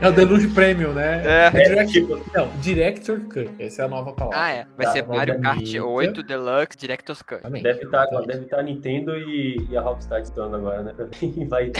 É o Deluxe Premium, né? É. É direct... tipo, Não, Director Cut. Essa é a nova palavra. Ah, é. Vai ser vai Mario Kart mídia. 8 Deluxe Director's Cut. Deve estar Então, deve tá a Nintendo e, e a Rockstar estando agora, né? [LAUGHS] E vai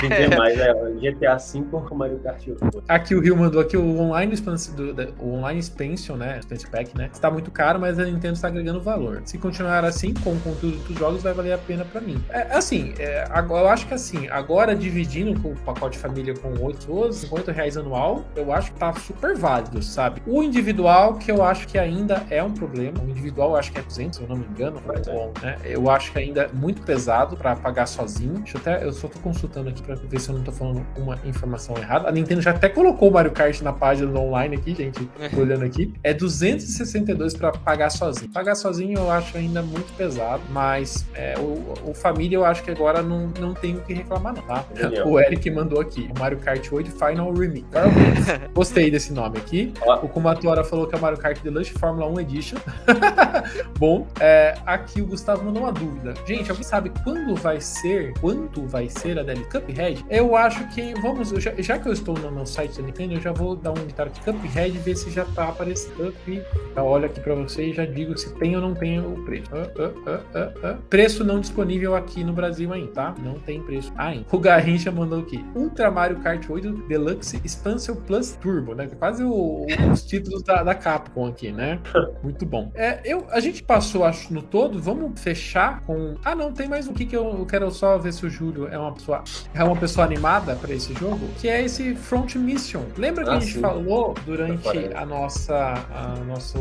vender [LAUGHS] mais, né? GTA V com o Mario Kart 8. Aqui o Rio mandou aqui o online expansion, do, da- o online expansion, né? Expansion pack, né? Está muito caro, mas a Nintendo está agregando valor. Se continuar assim, com o conteúdo dos jogos, vai valer a pena pra mim. É, assim, é, agora, eu acho que assim, agora dividindo com o pacote família com 8 pessoas, 50 reais anual, eu acho que tá super válido, sabe? O individual, que eu acho que ainda é um problema. O individual eu acho que é 200, se eu não me engano. Pois é. Bom, né? Eu acho que ainda é muito pesado pra pagar sozinho. Deixa eu até, eu só tô consultando aqui pra ver se eu não tô falando uma informação errada. A Nintendo já até colocou o Mario Kart na página do online aqui, gente, tô olhando aqui. É 262 pra pagar sozinho. Pagar sozinho eu acho ainda muito pesado, mas é, o, o família eu acho que agora não, não tem o que reclamar não, tá? Genial. O Eric mandou aqui, o Mario Kart 8 Final Remix. [LAUGHS] Gostei desse nome aqui. O Kumatora falou que é o Mario Kart Deluxe Fórmula 1 Edition [LAUGHS] Bom, é, aqui o Gustavo mandou uma dúvida. Gente, alguém sabe quando vai ser, quanto vai ser a DLC Cuphead? Eu acho que, vamos, já, já, que eu estou no, no site da Nintendo, eu já vou dar um comentário aqui, Cuphead, ver se já tá aparecendo. Up, tá, olha aqui pra você e já digo se tem ou não tem o preço. Uh, uh, uh, preço não disponível aqui no Brasil ainda, tá? Não tem preço ainda. O Garrincha mandou aqui, Ultra Mario Kart 8 Deluxe Expansion Plus Turbo, né? Quase o, os títulos da, da Capcom aqui, né? Muito [LAUGHS] bom. É, eu, a gente passou, acho, no todo. Vamos fechar com. Ah, não, tem mais um aqui que eu, eu quero só ver se o Júlio é uma pessoa, é uma pessoa animada para esse jogo, que é esse Front Mission. Lembra que ah, a gente sim. falou durante a nossa a nosso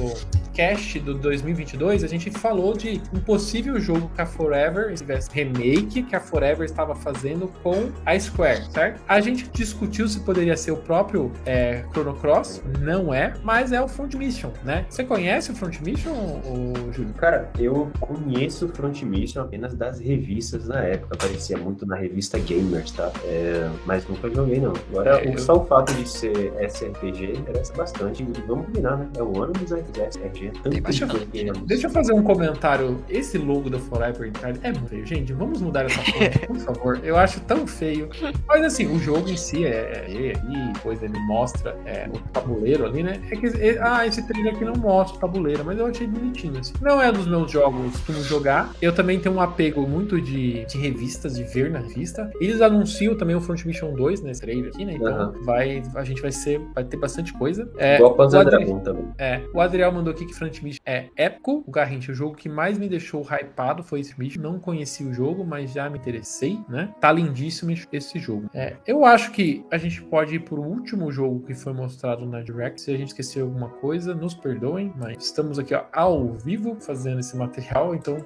cast do 2022? A gente falou de um possível jogo que a Forever tivesse remake que a Forever estava fazendo com a Square, certo? A gente discutiu se poderia ser o próprio é, Chrono Cross, não é, mas é o Front Mission, né? Você conhece o Front Mission, o Júlio? Cara, eu conheço Front Mission apenas das revistas na época, aparecia muito na revista Gamers, tá? É, mas nunca joguei, não. Agora, é, eu... só o fato de ser SRPG interessa bastante. E vamos combinar, né? É o ano dos SRPG. Tanto deixa, deixa eu fazer um comentário. Esse logo da Forever é muito feio. Gente, vamos mudar essa foto, [LAUGHS] por favor. Eu acho tão feio. Mas assim, o jogo em si é. é e depois ele mostra é, o tabuleiro ali, né? É que. É, ah, esse trailer aqui não mostra o tabuleiro, mas eu achei bonitinho. Assim. Não é dos meus jogos costumo jogar. Eu também tenho um apego muito de, de revistas, de ver na revista. Eles anunciam também o Front Mission 2 nesse trailer aqui, né? Então uhum. vai, a gente vai ser. Vai ter bastante coisa. É, Igual o Dragon também. É, o Adriel mandou aqui que Front Mission é épico. O Garrincha, o jogo que mais me deixou hypado foi esse Mission. Não conheci o jogo, mas já me interessei, né? Tá lindíssimo esse jogo. É, eu acho que a gente pode ir pro último jogo que foi mostrado na Direct. Se a gente esqueceu alguma coisa, nos perdoem, mas estamos aqui ó, ao vivo fazendo esse material. Então,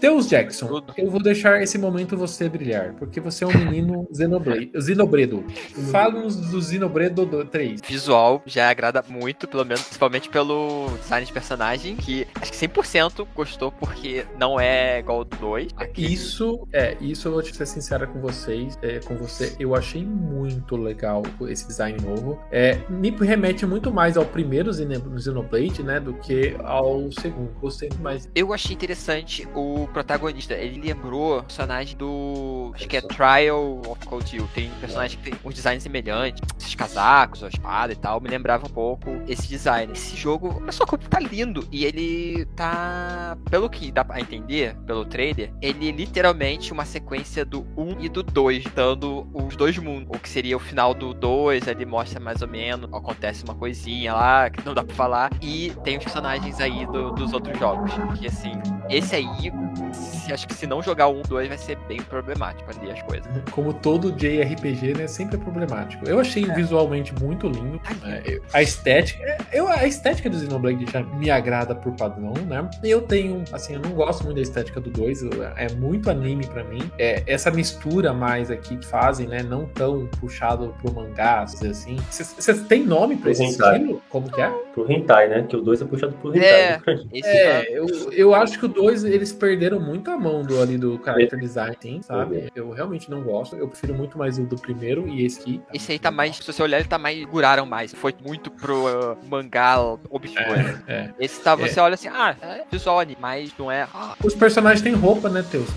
Deus Jackson, eu vou deixar esse momento você brilhar, porque você é um menino [LAUGHS] Zenobredo. Fala-nos do Zenobredo 3. Visual já agrada muito, pelo menos, principalmente pelo design de personagem, que acho que 100% gostou, porque não é igual ao 2. Aqui. Isso, é, isso eu vou te ser sincera com vocês, é, com você, eu achei muito legal esse design novo. É, me remete muito mais ao primeiro Xenoblade, né, do que ao segundo. Gostei mais. Eu achei interessante o protagonista. Ele lembrou o personagem do. Acho que é Trial of Cold Hill. Tem um personagem que tem um design semelhante. Esses casacos, a espada e tal. Me lembrava um pouco esse design. Esse jogo, olha só como tá lindo. E ele tá. Pelo que dá pra entender, pelo trailer, ele é literalmente uma sequência do 1 e do 2, dando os dois mundos. O que seria o final do 2, ele mostra mais ou menos. Acontece uma coisinha lá que não dá pra falar. E tem os personagens aí do, dos outros jogos. Que assim, esse aí, se, acho que se não jogar um, dois, vai ser bem problemático ali as coisas. Como todo JRPG, né? Sempre é problemático. Eu achei é. visualmente muito lindo. É, a estética. É, eu, a estética do Xenoblade já me agrada por padrão, né? Eu tenho, assim, eu não gosto muito da estética do 2. É muito anime para mim. É, essa mistura mais aqui que fazem, né? Não tão puxado pro mangá, assim. Vocês têm nome pra esse estilo? Como que é? Pro hentai, né? Que o 2 é puxado pro hentai. É, é eu, eu acho que o 2 eles perderam muito a mão do, ali do character design, sim, sabe? Eu realmente não gosto. Eu prefiro muito mais o do primeiro e esse aqui. Esse aí tá mais, se você olhar, ele tá mais. Guraram mais. Foi muito pro uh, mangá obscuro. É, é, Esse tá, você é. olha assim, ah, é visual mas não é. Ah. Os personagens têm roupa, né, Teus?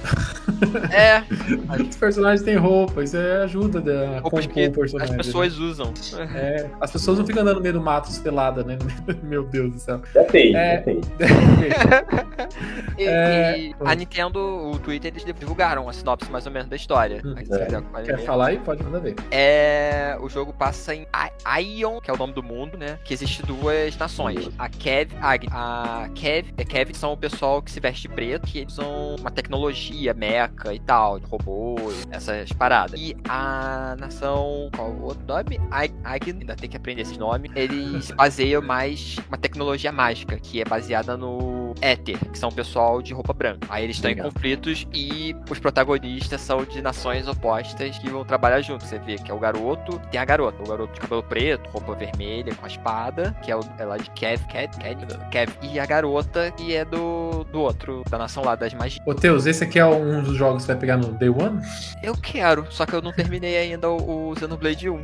É. [LAUGHS] Os personagens têm roupa, isso é ajuda a compor o personagem. As pessoas né? usam. É, as pessoas não ficam andando no meio do mato espelada, né? [LAUGHS] Meu Deus do céu. Depende, é... depende. [LAUGHS] e, é... e a Nintendo, o Twitter, eles divulgaram a sinopse mais ou menos da história. Hum, é. Quer falar aí? Pode mandar ver. É, o jogo passa em Aion, que é o nome do mundo, né? Que existe duas nações. A Kev, a, a Kev, a Kev são o pessoal que se veste preto, que eles usam uma tecnologia, mecha e tal, de robôs, essas paradas. E a nação, qual o outro nome? Agn, ainda tem que aprender esse nome. Eles se [LAUGHS] baseiam mais uma tecnologia mágica, que é baseada no Éter, que são o pessoal de roupa branca. Aí eles estão em conflitos e os protagonistas são de nações opostas que vão trabalhar juntos. Você vê que é o garoto e tem a garota. O garoto de cabelo preto, roupa vermelha, com a espada, que é o é lá de Kev, Kev, Kev, Kev. E a garota que é do, do outro, da nação lá das magias. Ô, Teus, esse aqui é um dos jogos que você vai pegar no Day One? Eu quero, só que eu não terminei ainda o, o Xenoblade 1.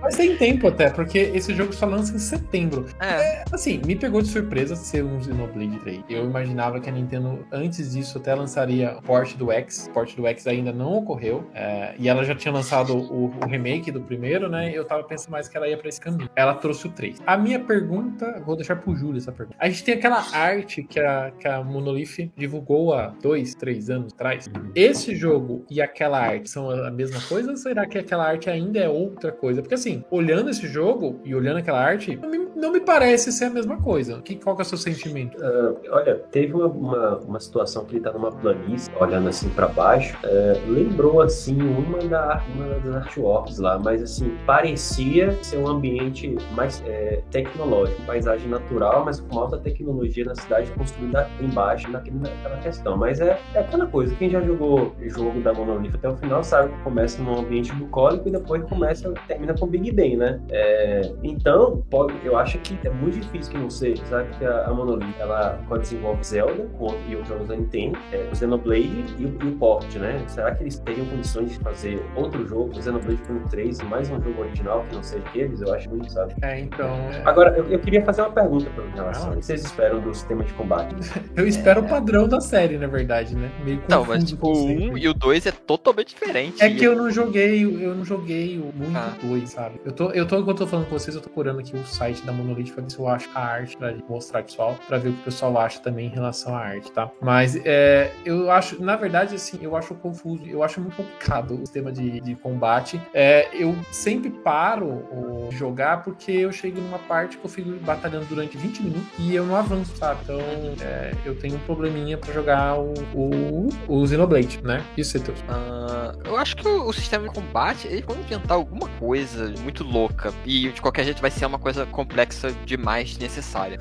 Mas tem tempo até, porque esse jogo só lança em setembro. É, Assim, me pegou de surpresa ser um Xenoblade 3. Eu imaginava que a Nintendo, antes disso, até lançaria o port do X. O port do X ainda não ocorreu. é, e ela já tinha lançado o, o remake do primeiro, né? Eu tava pensando mais que ela ia pra esse caminho. Ela trouxe o 3. A minha pergunta, vou deixar pro Júlio essa pergunta. A gente tem aquela arte que a, que a Monolith divulgou há dois, três anos atrás. Esse jogo e aquela arte são a mesma coisa ou será que aquela arte ainda é outra coisa? Porque assim, olhando esse jogo e olhando aquela arte, não me, não me parece ser a mesma coisa. Que, qual que é o seu sentimento? Ah, olha, teve uma, uma, uma situação que ele tá numa planície, olhando assim pra baixo, é, lembrou assim uma, da, uma das artworks lá, mas assim, parecia ser um ambiente mais é, tecnológico, paisagem natural, mas com alta tecnologia na cidade construída embaixo naquele, naquela questão. Mas é, é aquela coisa, quem já jogou jogo da Monolith até o final sabe que começa num ambiente bucólico e depois começa, termina com Big Bang, né? É, então, pode, eu acho que é muito difícil que não seja, sabe? Que a, a Monolith, ela quando desenvolve Zelda com, e os jogos da Nintendo, é, o Xenoblade e o, e o Port, né? Será que eles teriam condições de fazer outro jogo, o Xenoblade Chronicles 3, e mais um jogo original que não seja aqueles? Eu acho muito, sabe? É, então. é, Agora, eu, eu queria fazer uma pergunta para relação. O que vocês esperam do sistema de combate? [LAUGHS] eu espero o padrão da série, na verdade, né? Meio então, mas tipo, com o isso aí. 1 e o 2 é totalmente diferente. É que eu não joguei, eu não joguei o muito Ah. dois, sabe? Eu tô, eu tô, enquanto eu tô falando com vocês, eu tô procurando aqui o site da Monolith pra ver se eu acho a arte pra mostrar pro pessoal, pra ver o que o pessoal acha também em relação à arte, tá? Mas é, eu acho, na verdade, assim, eu acho confuso, eu acho muito complicado o sistema de, de combate. É, eu sempre paro o jogar porque eu chego numa parte que eu fico batalhando durante 20 minutos e eu não avanço, sabe? Então é, eu tenho um probleminha pra jogar o, o, o Xenoblade, né? Isso, Teus. Ah, eu acho que o, o sistema de combate, eles vão inventar alguma coisa muito louca. E de qualquer jeito vai ser uma coisa complexa demais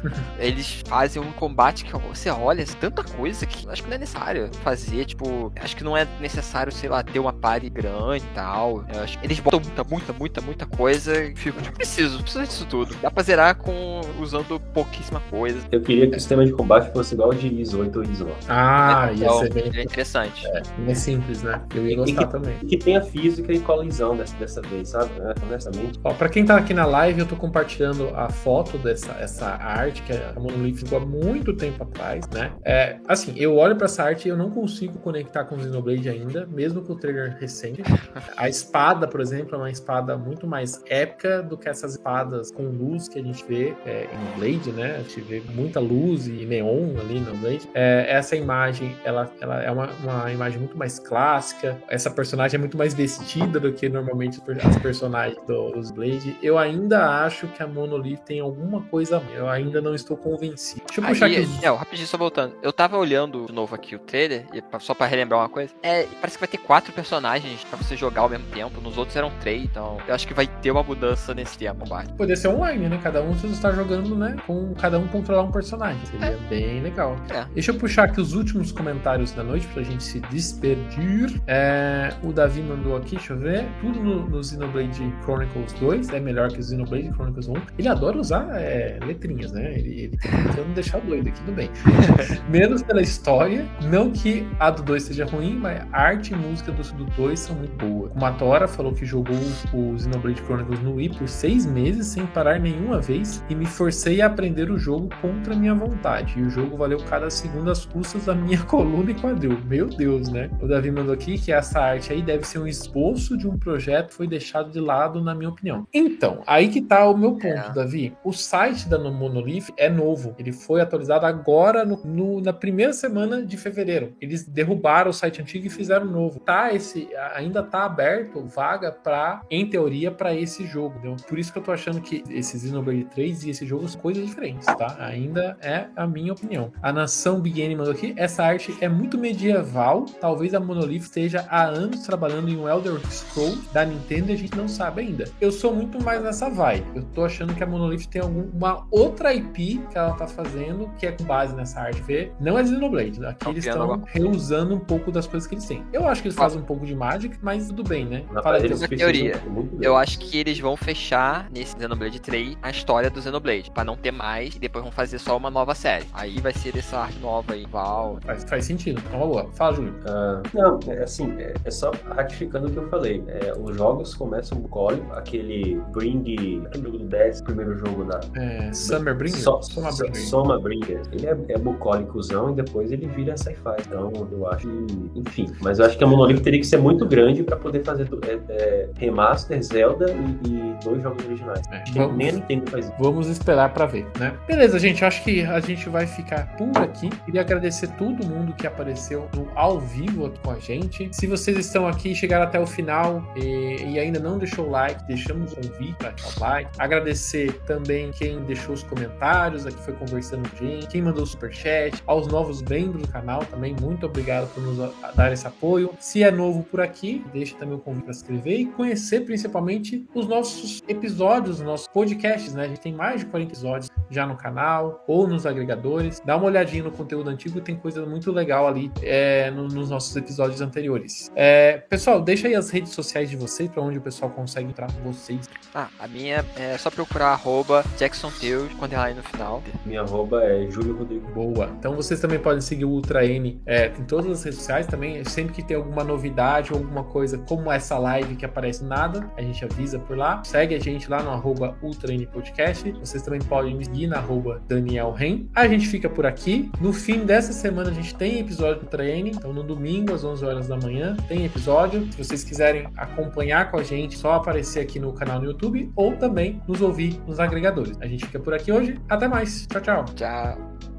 [LAUGHS] eles fazem um combate que você olha, assim, tanta coisa que acho que não é necessário fazer. Tipo, acho que não é necessário, sei lá, ter uma party grande e tal. Eu acho que eles botam muita, muita, muita, muita coisa e fico, tipo, preciso, preciso disso tudo. Dá pra zerar com usando pouquíssima coisa. Eu queria que o sistema de combate fosse igual ao de IS 8 ou IS 9. Ah, ia Então, ser bem é interessante. mais simples, né? Eu ia E gostar que- também. E que tenha física e colisão dessa, dessa vez, sabe? É, honestamente. Ó, pra quem tá aqui na live, eu tô compartilhando a foto dessa essa arte que a Monolith ficou há muito tempo atrás, né? É, assim, eu olho pra essa arte e eu não consigo conectar com o Xenoblade ainda, mesmo com o trailer recente. [LAUGHS] A espada, por exemplo, é uma espada muito mais épica do que essas espadas com luz que a gente vê é, em Blade, né? A gente vê muita luz e neon ali no Blade. É, essa imagem, ela, ela é uma, uma imagem muito mais clássica. Essa personagem é muito mais vestida do que normalmente as personagens do- dos Blade. Eu ainda acho que a Monolith tem alguma coisa. Eu ainda não estou convencido. Deixa eu puxar Aí, aqui. Nel, rapidinho, só voltando. Eu tava olhando de novo aqui o trailer, só pra relembrar uma coisa. É, parece que vai ter quatro personagens pra você jogar ao mesmo tempo. Nos outros eram três, então eu acho que vai ter uma mudança nesse tema combate. Poder ser online, né? Cada um você está jogando, né? Com cada um controlar um personagem. Seria bem legal. É. Deixa eu puxar aqui os últimos comentários da noite pra gente se despedir. É, o Davi mandou aqui, deixa eu ver. Tudo no, no Xenoblade Chronicles 2 é melhor que o Xenoblade Chronicles 1. Ele adora usar é, letrinhas, né? Ele, ele tá tentando deixar doido aqui, tudo bem. [LAUGHS] Menos pela história. Não que a do 2 seja ruim, mas a arte e música do, do 2 são muito boas. O Matora falou que jogou o Xenoblade Chronicles no Wii por seis meses sem parar nenhuma vez e me forcei a aprender o jogo contra minha vontade. E o jogo valeu cada segundo às custas da minha [LAUGHS] coluna e quadril. Meu Deus, né? O Davi mandou aqui que essa arte aí deve ser um esboço de um projeto que foi deixado de lado, na minha opinião. Então, aí que tá o meu ponto, É. Davi. O site da Monolith é novo. Ele foi atualizado agora no- no- na primeira semana de fevereiro. Eles derrubaram o site antigo e fizeram novo. Tá esse ainda tá aberto vaga para, em teoria, para esse jogo. entendeu? Por isso que eu tô achando que esse Xenoblade 3 e esse jogo jogos coisas diferentes, tá? Ainda é a minha opinião. A nação Big N mandou aqui, essa arte é muito medieval, talvez a Monolith esteja há anos trabalhando em um Elder Scrolls da Nintendo e a gente não sabe ainda. Eu sou muito mais nessa vibe. Eu tô achando que a Monolith tem alguma outra IP que ela tá fazendo, que é com base nessa arte V. Não é Xenoblade. Aqui eles estão reusando um pouco das coisas que eles têm. Eu acho que eles fazem um pouco de Magic, mas tudo bem, né? Fala aí, uma teoria. Eu acho que eles vão fechar nesse Xenoblade 3 a história do Xenoblade, para não ter mais, e depois vão fazer só uma nova série. Aí vai ser essa arte nova aí, Val. Faz, faz sentido. É uma boa. Fala, Júlio. Uh, não, é, assim, é, é, só ratificando o que eu falei. É, os jogos começam bucólico, aquele Bring, aquele jogo do 10, primeiro jogo da. É, Summer Bringer? So, Soma Bringer. Soma Bringer. Ele é, é bucólicozão e depois ele vira sci-fi. Então, eu acho que, enfim. Mas eu acho que a Monolith teria que ser muito grande para poder fazer é, é, remaster, Zelda e, e, dois jogos originais. É, vamos, nem a Nintendo faz isso. Vamos esperar para ver, né? Beleza, gente. Acho que a gente vai ficar por aqui. Queria agradecer todo mundo que apareceu no ao vivo aqui com a gente. Se vocês estão aqui e chegaram até o final e, e ainda não deixou o like, deixamos o convite para deixar o like. Agradecer também quem deixou os comentários, aqui foi conversando com gente, quem mandou superchat, aos novos membros do canal também, muito obrigado por nos dar esse apoio. Se é novo por aqui, deixa também o convite para se inscrever e conhecer principalmente os nossos episódios, os nossos podcasts, né? A gente tem mais de 40 episódios já no canal ou nos agregadores. Dá uma olhadinha no conteúdo antigo, tem coisa muito legal ali é, no, nos nossos episódios anteriores. É, pessoal, deixa aí as redes sociais de vocês, para onde o pessoal consegue entrar com vocês. Ah, a minha é só procurar arroba Jackson Tails, quando aí no final. Minha arroba é Júlio Rodrigo. Boa. Então vocês também podem seguir o Ultra N é, em todas as redes sociais também. Sempre que tem alguma novidade ou alguma coisa como essa live que aparece nada, a gente avisa por lá. Segue a gente lá no arroba Ultra N Podcast. Vocês também podem me seguir na arroba Daniel Ren. A gente fica por aqui. No fim dessa semana a gente tem episódio do Ultra N. Então no domingo às 11 horas da manhã tem episódio. Se vocês quiserem acompanhar com a gente, só aparecer aqui no canal no YouTube ou também nos ouvir nos agregadores. A gente fica por aqui hoje. Até mais. Tchau, tchau. Tchau.